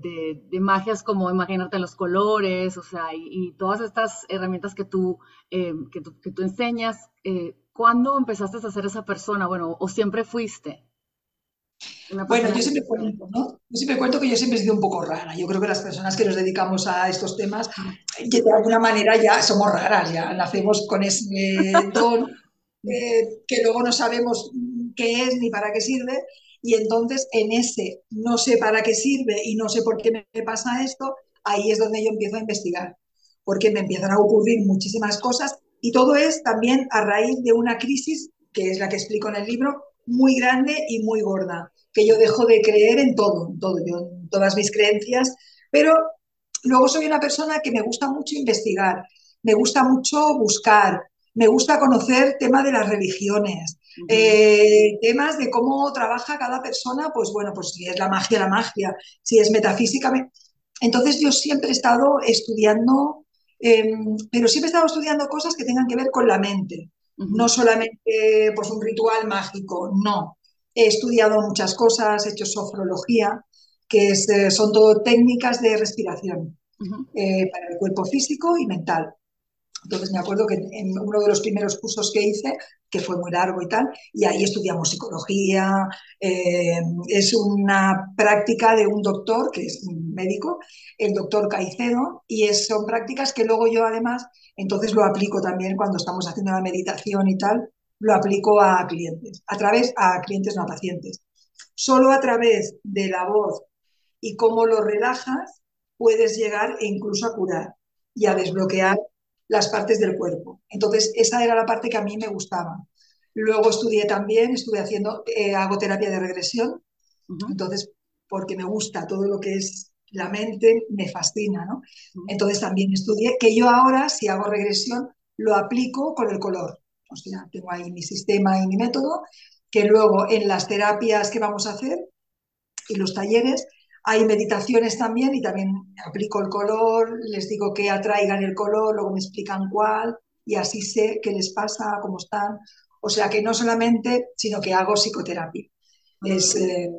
de, magias como imaginarte los colores, o sea, y, todas estas herramientas que tú, eh, que, tú que tú, enseñas, eh, ¿cuándo empezaste a ser esa persona? Bueno, ¿o siempre fuiste? Bueno, yo siempre cuento, ¿no? Yo siempre cuento que yo siempre he sido un poco rara. Yo creo que las personas que nos dedicamos a estos temas, de alguna manera ya somos raras, ya nacemos con ese don eh, que luego no sabemos qué es ni para qué sirve. Y entonces en ese no sé para qué sirve y no sé por qué me pasa esto, ahí es donde yo empiezo a investigar, porque me empiezan a ocurrir muchísimas cosas y todo es también a raíz de una crisis, que es la que explico en el libro, muy grande y muy gorda, que yo dejo de creer en todo, en todo, yo, en todas mis creencias, pero luego soy una persona que me gusta mucho investigar, me gusta mucho buscar, me gusta conocer temas de las religiones, eh, temas de cómo trabaja cada persona, pues bueno, pues si es la magia, la magia, si es metafísica. Entonces yo siempre he estado estudiando, em, pero siempre he estado estudiando cosas que tengan que ver con la mente, no solamente pues un ritual mágico, no. He estudiado muchas cosas, he hecho sofrología, que eh, son todo técnicas de respiración eh, para el cuerpo físico y mental. Entonces me acuerdo que en uno de los primeros cursos que hice, que fue muy largo y tal, y ahí estudiamos psicología, eh, es una práctica de un doctor, que es un médico, el doctor Caicedo, y son prácticas que luego yo además, entonces lo aplico también cuando estamos haciendo la meditación y tal, lo aplico a clientes, a través, a clientes no a pacientes. Solo a través de la voz y cómo lo relajas, puedes llegar e incluso a curar y a desbloquear las partes del cuerpo. Entonces, esa era la parte que a mí me gustaba. Luego estudié también, estuve haciendo, eh, hago terapia de regresión, entonces, porque me gusta todo lo que es la mente, me fascina, ¿no? Entonces también estudié, que yo ahora, si hago regresión, lo aplico con el color. O sea, tengo ahí mi sistema y mi método, que luego en las terapias que vamos a hacer y los talleres, hay meditaciones también y también aplico el color, les digo que atraigan el color, luego me explican cuál y así sé qué les pasa, cómo están. O sea que no solamente, sino que hago psicoterapia. Es, eh,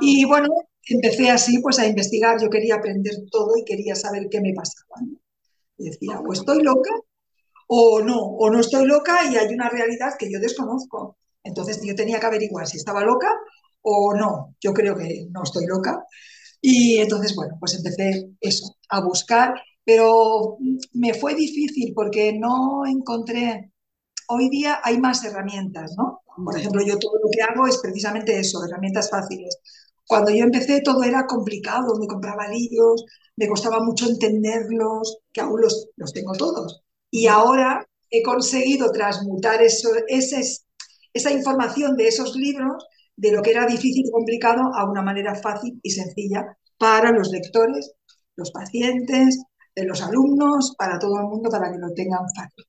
Y bueno, empecé así pues a investigar, yo quería aprender todo y quería saber qué me pasaba. Y decía, o estoy loca o no, o no estoy loca y hay una realidad que yo desconozco. Entonces yo tenía que averiguar si estaba loca o no, yo creo que no estoy loca. Y entonces, bueno, pues empecé eso, a buscar, pero me fue difícil porque no encontré, hoy día hay más herramientas, ¿no? Por ejemplo, yo todo lo que hago es precisamente eso, herramientas fáciles. Cuando yo empecé todo era complicado, me compraba libros, me costaba mucho entenderlos, que aún los, los tengo todos. Y ahora he conseguido transmutar eso, esa información de esos libros de lo que era difícil y complicado a una manera fácil y sencilla para los lectores, los pacientes, eh, los alumnos, para todo el mundo, para que lo tengan fácil.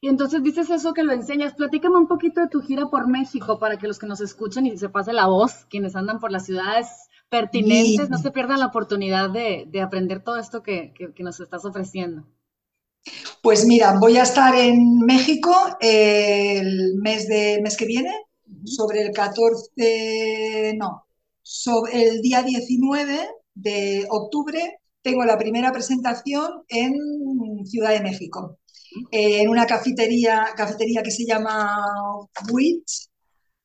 Y entonces dices eso que lo enseñas. Platícame un poquito de tu gira por México para que los que nos escuchen y se pase la voz, quienes andan por las ciudades pertinentes, no se pierdan la oportunidad de, aprender todo esto que, nos estás ofreciendo. Pues mira, voy a estar en México eh, el mes, de, mes que viene, sobre el 14, no, sobre el día 19 de octubre tengo la primera presentación en Ciudad de México, en una cafetería, cafetería que se llama Witch,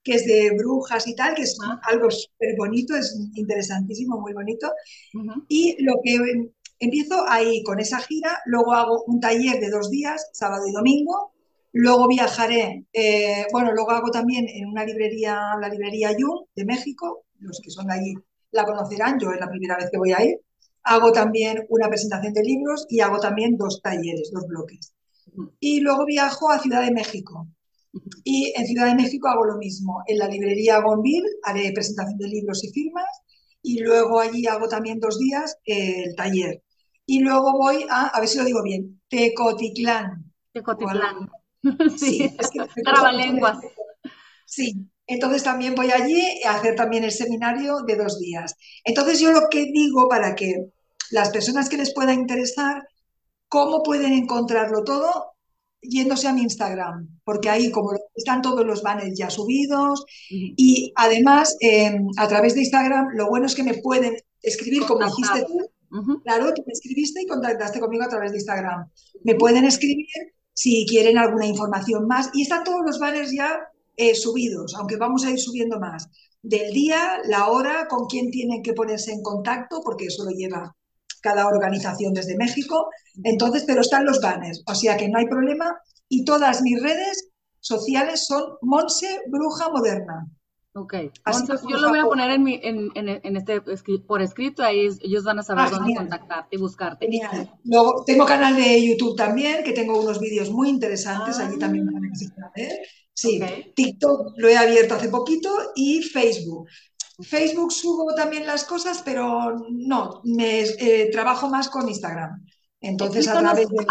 que es de brujas y tal, que es ah. algo súper bonito, es interesantísimo, muy bonito. Y lo que empiezo ahí con esa gira, luego hago un taller de dos días, sábado y domingo, Luego viajaré, eh, bueno, luego hago también en una librería, la librería Jung de México, los que son de allí la conocerán, yo es la primera vez que voy a ir. Hago también una presentación de libros y hago también dos talleres, dos bloques. Y luego viajo a Ciudad de México. Y en Ciudad de México hago lo mismo. En la librería Gonville haré presentación de libros y firmas. Y luego allí hago también dos días el taller. Y luego voy a, a ver si lo digo bien, Tecotitlán. Tecotitlán. Sí, es que lenguas. Sí, entonces también voy allí a hacer también el seminario de dos días. Entonces yo lo que digo para que las personas que les pueda interesar, ¿cómo pueden encontrarlo todo? Yéndose a mi Instagram, porque ahí como están todos los banners ya subidos y además em, a través de Instagram lo bueno es que me pueden escribir como dijiste tú, claro, me escribiste y contactaste conmigo a través de Instagram. Me pueden escribir si quieren alguna información más. Y están todos los banners ya eh, subidos, aunque vamos a ir subiendo más. Del día, la hora, con quién tienen que ponerse en contacto, porque eso lo lleva cada organización desde México. Entonces, pero están los banners, o sea que no hay problema. Y todas mis redes sociales son Monse Bruja Moderna. Ok, entonces yo lo voy a poner en, mi, en, en, este por escrito, ahí ellos van a saber ah, dónde contactarte y buscarte. Genial. Luego tengo canal de YouTube también, que tengo unos vídeos muy interesantes, allí también van a ver. Sí, TikTok lo he abierto hace poquito y Facebook. Facebook subo también las cosas, pero no, me eh, trabajo más con Instagram. Entonces, a través de...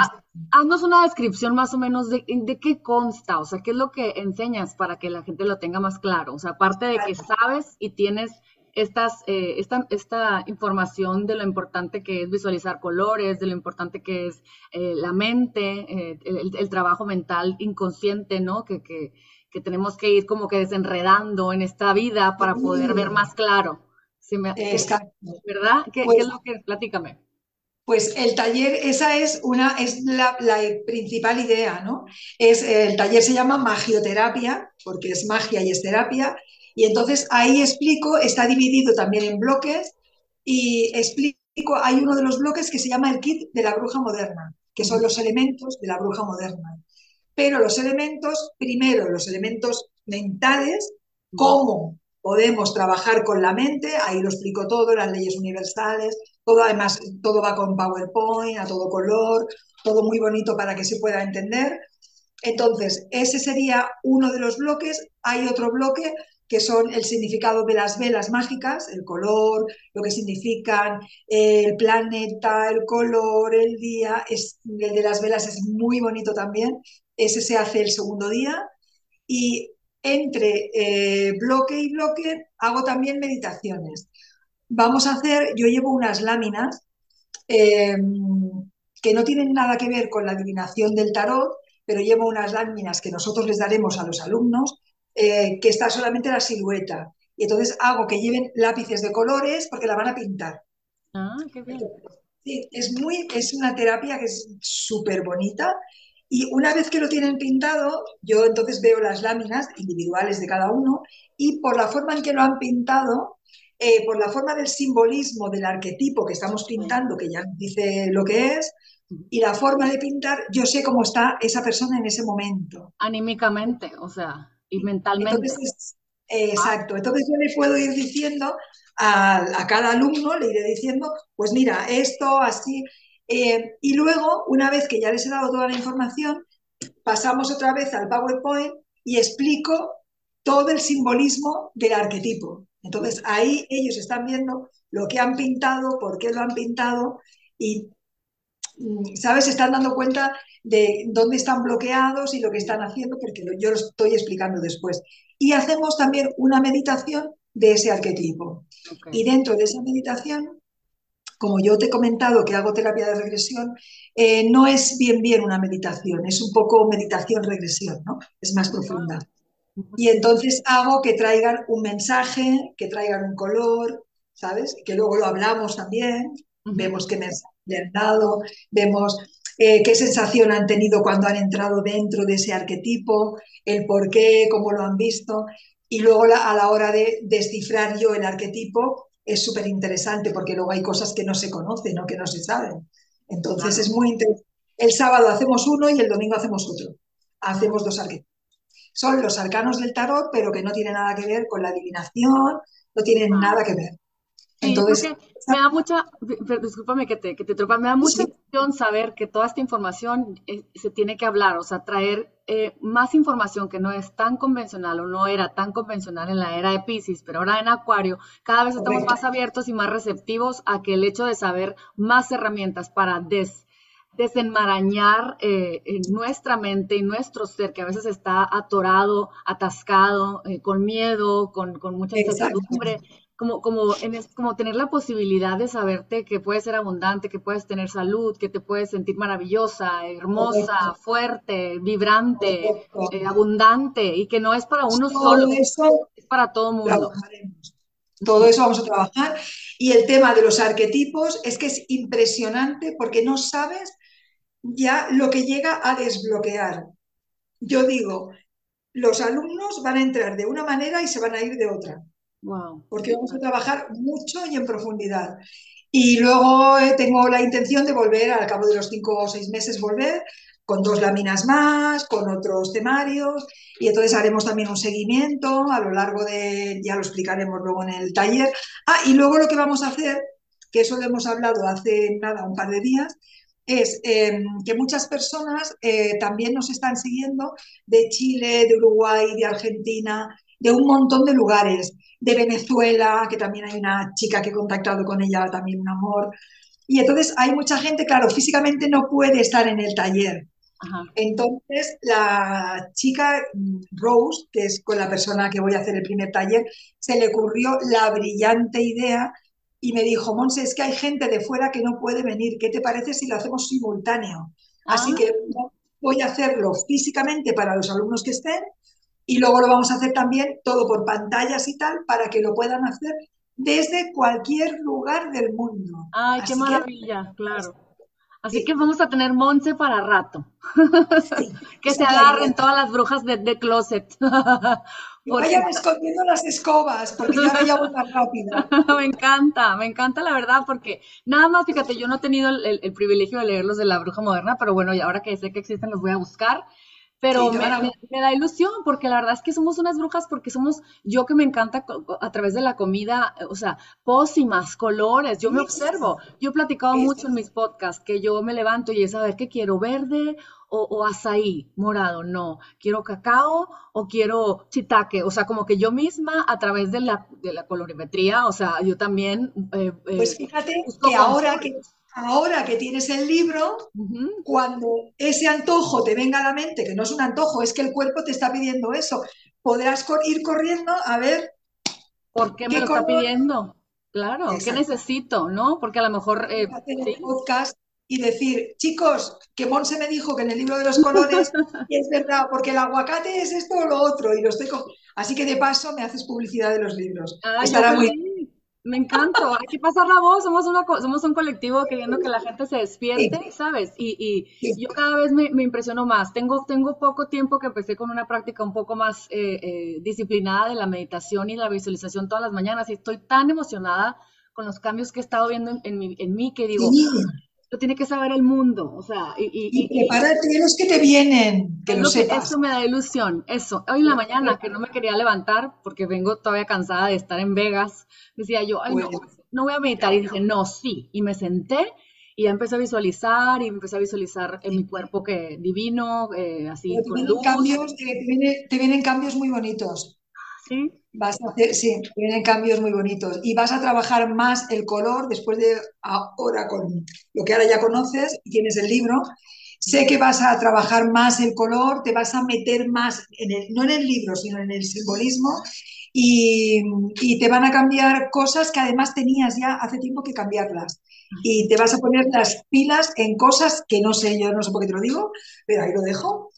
Haznos una descripción más o menos de, qué consta, o sea, qué es lo que enseñas para que la gente lo tenga más claro. O sea, aparte de que sabes y tienes estas, eh, esta, esta, información de lo importante que es visualizar colores, de lo importante que es eh, la mente, el, trabajo mental inconsciente, ¿no? Que, que, que tenemos que ir como que desenredando en esta vida para poder ver más claro. ¿Verdad? ¿Qué, pues, es lo que? Platícame. Pues el taller, esa es una, es la, principal idea, ¿no? Es, el taller se llama magioterapia, porque es magia y es terapia, y entonces ahí explico, está dividido también en bloques, y explico, hay uno de los bloques que se llama el kit de la bruja moderna, que son los elementos de la bruja moderna. Pero los elementos, primero los elementos mentales, cómo podemos trabajar con la mente, ahí lo explico todo, las leyes universales, todo además, todo va con PowerPoint, a todo color, todo muy bonito para que se pueda entender. Entonces, ese sería uno de los bloques. Hay otro bloque que son el significado de las velas mágicas, el color, lo que significan el planeta, el color, el día. Es, el de las velas es muy bonito también ese se hace el segundo día y entre eh, bloque y bloque hago también meditaciones. Vamos a hacer, yo llevo unas láminas em, que no tienen nada que ver con la adivinación del tarot, pero llevo unas láminas que nosotros les daremos a los alumnos, eh, que está solamente la silueta. Y entonces hago que lleven lápices de colores porque la van a pintar. Ah, qué bien. Sí, es, muy, es una terapia que es súper bonita y una vez que lo tienen pintado, yo entonces veo las láminas individuales de cada uno y por la forma en que lo han pintado, eh, por la forma del simbolismo del arquetipo que estamos pintando, que ya dice lo que es, y la forma de pintar, yo sé cómo está esa persona en ese momento. Anímicamente, o sea, y mentalmente. exacto. Entonces yo le puedo ir diciendo a, a, cada alumno, le iré diciendo, pues mira, esto así, eh, y luego, una vez que ya les he dado toda la información, pasamos otra vez al PowerPoint y explico todo el simbolismo del arquetipo. Entonces ahí ellos están viendo lo que han pintado, por qué lo han pintado y, mm, ¿sabes? Se están dando cuenta de dónde están bloqueados y lo que están haciendo, porque yo lo estoy explicando después. Y hacemos también una meditación de ese arquetipo. Y dentro de esa meditación como yo te he comentado que hago terapia de regresión, eh, no es bien bien una meditación, es un poco meditación-regresión, ¿no? Es más profunda. Y entonces hago que traigan un mensaje, que traigan un color, ¿sabes? Que luego lo hablamos también, vemos qué mensaje le han dado, vemos eh, qué sensación han tenido cuando han entrado dentro de ese arquetipo, el por qué, cómo lo han visto. Y luego a la hora de descifrar yo el arquetipo, es súper interesante porque luego hay cosas que no se conocen o que no se saben. Entonces es muy interesante. El sábado hacemos uno y el domingo hacemos otro. Hacemos dos arquetipos. Son los arcanos del tarot, pero que no tienen nada que ver con la adivinación, no tienen nada que ver. Entonces, me da mucha, discúlpame que te, que te tropa, me da mucha emoción saber que toda esta información eh, se tiene que hablar, o sea, traer eh, más información que no es tan convencional o no era tan convencional en la era de Pisces, pero ahora en Acuario, cada vez estamos más abiertos y más receptivos a que el hecho de saber más herramientas para desenmarañar eh, nuestra mente y nuestro ser, que a veces está atorado, atascado, con miedo, con, con mucha incertidumbre como, como, en, como tener la posibilidad de saberte que puedes ser abundante, que puedes tener salud, que te puedes sentir maravillosa, hermosa, fuerte, vibrante, eh, abundante y que no es para uno solo, es para todo mundo. Todo eso vamos a trabajar. Y el tema de los arquetipos es que es impresionante porque no sabes ya lo que llega a desbloquear. Yo digo, los alumnos van a entrar de una manera y se van a ir de otra. Porque vamos a trabajar mucho y en profundidad. Y luego eh, tengo la intención de volver, al cabo de los cinco o seis meses, volver con dos láminas más, con otros temarios, y entonces haremos también un seguimiento a lo largo de, ya lo explicaremos luego en el taller. Ah, y luego lo que vamos a hacer, que eso lo hemos hablado hace nada, un par de días, es em, que muchas personas eh, también nos están siguiendo de Chile, de Uruguay, de Argentina, de un montón de lugares, de Venezuela, que también hay una chica que he contactado con ella, también un amor. Y entonces hay mucha gente, claro, físicamente no puede estar en el taller, entonces, la chica mm, Rose, que es con la persona que voy a hacer el primer taller, se le ocurrió la brillante idea y me dijo, Monse, es que hay gente de fuera que no puede venir, ¿qué te parece si lo hacemos simultáneo? Así ah. que voy a hacerlo físicamente para los alumnos que estén y luego lo vamos a hacer también todo por pantallas y tal para que lo puedan hacer desde cualquier lugar del mundo. Ay, qué maravilla, claro. Así que vamos a tener Monse para rato. que se agarren todas las brujas de, de closet. Vayan escondiendo las escobas, porque ya más rápido. me encanta, me encanta la verdad, porque nada más, fíjate, yo no he tenido el, el, privilegio de leerlos de la bruja moderna, pero bueno, y ahora que sé que existen los voy a buscar. Pero me, da ilusión porque la verdad es que somos unas brujas porque somos, yo que me encanta a través de la comida, o sea, pócimas, colores, yo me observo. Yo he platicado mucho en mis podcasts que yo me levanto y es a ver qué quiero, verde o, o azaí, morado, no, quiero cacao o quiero chitaque, o sea, como que yo misma a través de la, de la colorimetría, o sea, yo también... Eh, eh, pues fíjate que ahora que ahora que tienes el libro, cuando ese antojo te venga a la mente, que no es un antojo, es que el cuerpo te está pidiendo eso, podrás ir corriendo a ver. ¿Por qué me lo está pidiendo? Claro, ¿qué necesito? ¿No? Porque a lo mejor. Eh, podcast y decir, chicos, que Monse me dijo que en el libro de los colores, y es verdad, porque el aguacate es esto o lo otro, y lo estoy. Así que de paso me haces publicidad de los libros. Estará muy. Me encanta, hay que pasar la voz, somos, una, somos un colectivo queriendo que la gente se despierte, ¿sabes? Y, y yo cada vez me, me, impresiono más. Tengo, tengo poco tiempo que empecé con una práctica un poco más eh, eh, disciplinada de la meditación y la visualización todas las mañanas y estoy tan emocionada con los cambios que he estado viendo en, en, en mí que digo, lo tiene que saber el mundo, o sea, y, y, y prepárate los que te vienen, que lo, sepas. eso me da ilusión, eso. Hoy en la mañana que no me quería levantar porque vengo todavía cansada de estar en Vegas, decía yo, ay, no, no voy a meditar, y dije, no, sí, y me senté y ya empecé a visualizar y empecé a visualizar en mi cuerpo que divino, eh, así con luz. Cambios, te, te vienen cambios muy bonitos. Sí. Vas a hacer, sí, vienen cambios muy bonitos. Y vas a trabajar más el color después de ahora con lo que ahora ya conoces y tienes el libro. Sé que vas a trabajar más el color, te vas a meter más, en el, no en el libro, sino en el simbolismo y, y te van a cambiar cosas que además tenías ya hace tiempo que cambiarlas. Y te vas a poner las pilas en cosas que no sé, yo no sé por qué te lo digo, pero ahí lo dejo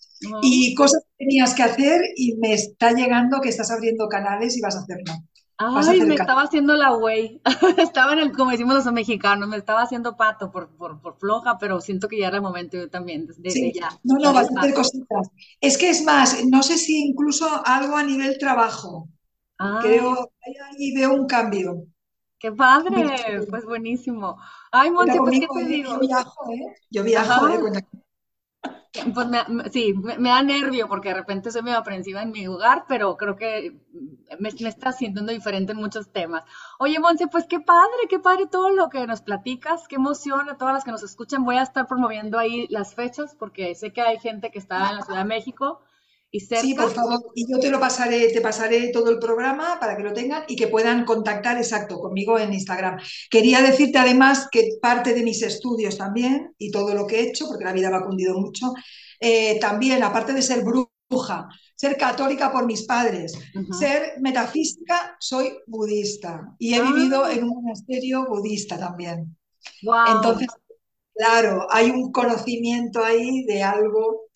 y cosas que tenías que hacer y me está llegando que estás abriendo canales y vas a hacerlo. Ay, me estaba haciendo la güey. estaba en el, como decimos los mexicanos, me estaba haciendo pato por, por, por floja, pero siento que ya era el momento yo también, desde ya. No, no, vas a hacer cositas. Es que es más, no sé si incluso algo a nivel trabajo. Creo, ahí veo un cambio. ¡Qué padre! Pues buenísimo. Ay, Monte, pues, ¿qué te ¿eh? digo? Yo viajo, ¿eh? Yo viajo, ¿eh? Pues me, sí, me, da nervio porque de repente soy medio aprensiva en mi lugar, pero creo que me, está sintiendo diferente en muchos temas. Oye, Monse, pues qué padre, qué padre todo lo que nos platicas, qué emoción a todas las que nos escuchan. Voy a estar promoviendo ahí las fechas porque sé que hay gente que está en la Ciudad de México Sí, por favor, y yo te lo pasaré, te pasaré todo el programa para que lo tengan y que puedan contactar exacto conmigo en Instagram. Quería decirte además que parte de mis estudios también y todo lo que he hecho, porque la vida me ha cundido mucho, eh, también, aparte de ser bruja, ser católica por mis padres, ser metafísica, soy budista y he ah. vivido en un monasterio budista también. Entonces, claro, hay un conocimiento ahí de algo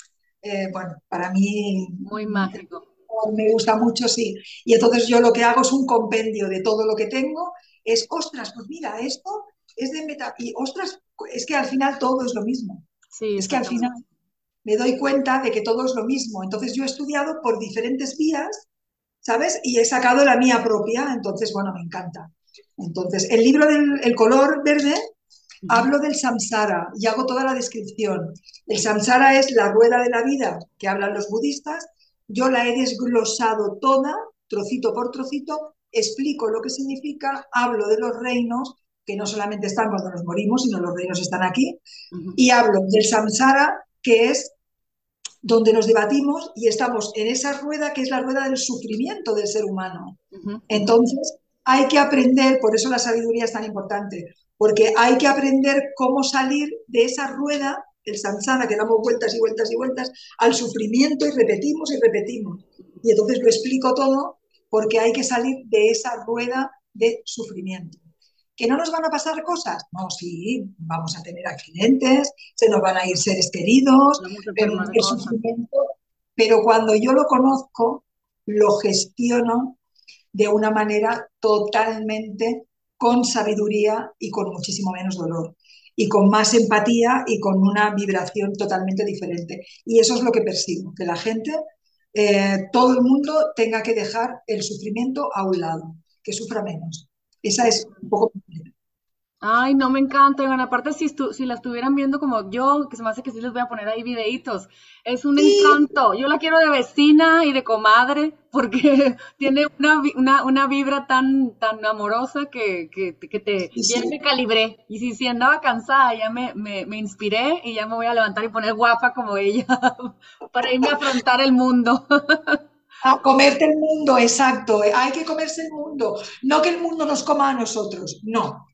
eh, bueno, para mí... Muy mágico. Me gusta mucho, sí. Y entonces yo lo que hago es un compendio de todo lo que tengo. Es, ostras, pues mira, esto es de meta... Y ostras, es que al final todo es lo mismo. Sí, es que al final me doy cuenta de que todo es lo mismo. Entonces yo he estudiado por diferentes vías, ¿sabes? Y he sacado la mía propia, entonces, bueno, me encanta. Entonces, el libro del color verde hablo del samsara y hago toda la descripción. El samsara es la rueda de la vida que hablan los budistas. Yo la he desglosado toda, trocito por trocito, explico lo que significa, hablo de los reinos, que no solamente están cuando nos morimos, sino los reinos están aquí, y hablo del samsara, que es donde nos debatimos y estamos en esa rueda que es la rueda del sufrimiento del ser humano. Entonces, hay que aprender, por eso la sabiduría es tan importante, porque hay que aprender cómo salir de esa rueda, el samsara, que damos vueltas y vueltas y vueltas, al sufrimiento y repetimos y repetimos. Y entonces lo explico todo porque hay que salir de esa rueda de sufrimiento. ¿Que no nos van a pasar cosas? No, sí, vamos a tener accidentes, se nos van a ir seres queridos, pero, pero cuando yo lo conozco, lo gestiono de una manera totalmente con sabiduría y con muchísimo menos dolor y con más empatía y con una vibración totalmente diferente. Y eso es lo que persigo, que la gente, eh, todo el mundo tenga que dejar el sufrimiento a un lado, que sufra menos. Esa es un poco Ay, no me encanta. Bueno, aparte, si, si la estuvieran viendo como yo, que se me hace que sí les voy a poner ahí videitos, es un encanto. Yo la quiero de vecina y de comadre, porque tiene una, una, vibra tan, tan amorosa que, que, que te, ya me calibré. Y si, si andaba cansada, ya me, me, me, inspiré y ya me voy a levantar y poner guapa como ella, para irme a afrontar el mundo. A comerte el mundo, exacto. Hay que comerse el mundo. No que el mundo nos coma a nosotros, no.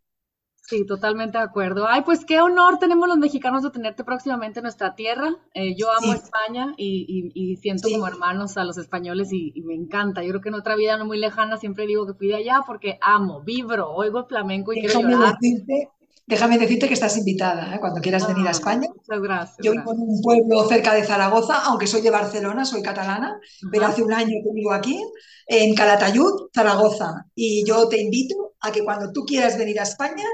Sí, totalmente de acuerdo. Ay, pues qué honor tenemos los mexicanos de tenerte próximamente en nuestra tierra. Eh, yo amo España y, siento como hermanos a los españoles y, me encanta. Yo creo que en otra vida no muy lejana siempre digo que fui de allá porque amo, vibro, oigo el flamenco y quiero llorar. déjame decirte que estás invitada ¿eh? cuando quieras venir a ah, España. Muchas gracias. Yo vivo en un pueblo cerca de Zaragoza, aunque soy de Barcelona, soy catalana, pero hace un año que vivo aquí, en Calatayud, Zaragoza. Y yo te invito a que cuando tú quieras venir a España,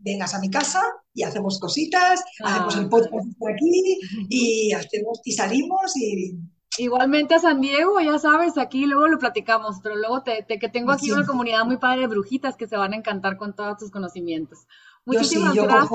vengas a mi casa y hacemos cositas, hacemos el ah, podcast por aquí y, hacemos, y salimos y... Igualmente a San Diego, ya sabes, aquí luego lo platicamos, pero luego te, que tengo aquí una comunidad muy padre de brujitas que se van a encantar con todos tus conocimientos. Muchísimas gracias.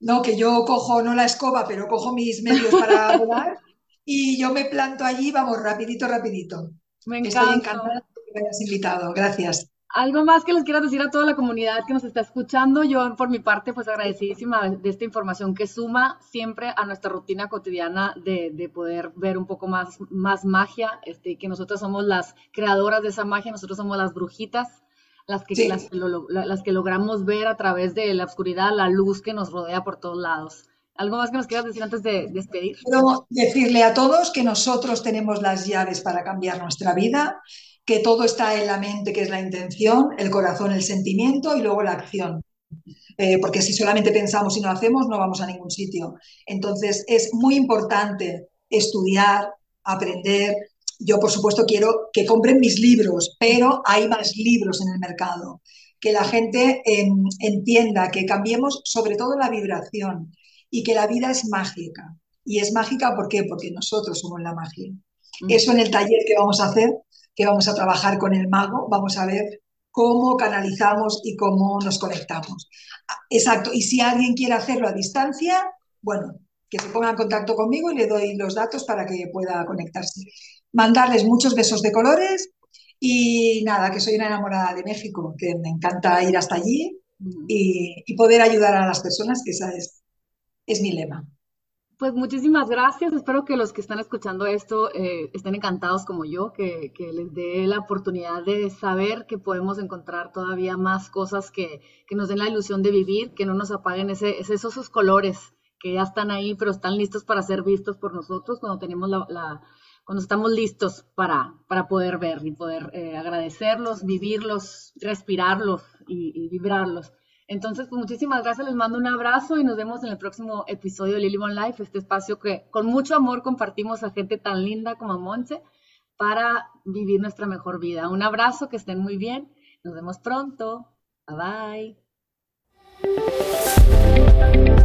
no, que yo cojo, no la escoba, pero cojo mis medios para volar y yo me planto allí, vamos, rapidito, rapidito. Me encanta. Estoy encantada de que me hayas invitado. Gracias. Algo más que les quiera decir a toda la comunidad que nos está escuchando. Yo, por mi parte, pues agradecidísima de esta información que suma siempre a nuestra rutina cotidiana de, poder ver un poco más, más magia, este, que nosotros somos las creadoras de esa magia, nosotros somos las brujitas, las que, las, las, que logramos ver a través de la oscuridad, la luz que nos rodea por todos lados. ¿Algo más que nos quieras decir antes de despedir? Quiero decirle a todos que nosotros tenemos las llaves para cambiar nuestra vida que todo está en la mente, que es la intención, el corazón, el sentimiento y luego la acción. Eh, porque si solamente pensamos y no hacemos, no vamos a ningún sitio. Entonces, es muy importante estudiar, aprender. Yo, por supuesto, quiero que compren mis libros, pero hay más libros en el mercado. Que la gente em, entienda, que cambiemos sobre todo la vibración y que la vida es mágica. Y es mágica ¿por qué? Porque nosotros somos la magia. Mm. Eso en el taller que vamos a hacer que vamos a trabajar con el mago, vamos a ver cómo canalizamos y cómo nos conectamos. Exacto, y si alguien quiere hacerlo a distancia, bueno, que se ponga en contacto conmigo y le doy los datos para que pueda conectarse. Mandarles muchos besos de colores y nada, que soy una enamorada de México, que me encanta ir hasta allí y, y poder ayudar a las personas, que esa es, es mi lema. Pues muchísimas gracias. Espero que los que están escuchando esto eh, estén encantados como yo, que, les dé la oportunidad de saber que podemos encontrar todavía más cosas que, nos den la ilusión de vivir, que no nos apaguen ese, esos colores que ya están ahí, pero están listos para ser vistos por nosotros cuando tenemos la, cuando estamos listos para, para poder ver y poder eh, agradecerlos, vivirlos, respirarlos y vibrarlos. Entonces, pues muchísimas gracias, les mando un abrazo y nos vemos en el próximo episodio de Lily Life, este espacio que con mucho amor compartimos a gente tan linda como Monche para vivir nuestra mejor vida. Un abrazo, que estén muy bien, nos vemos pronto, bye bye.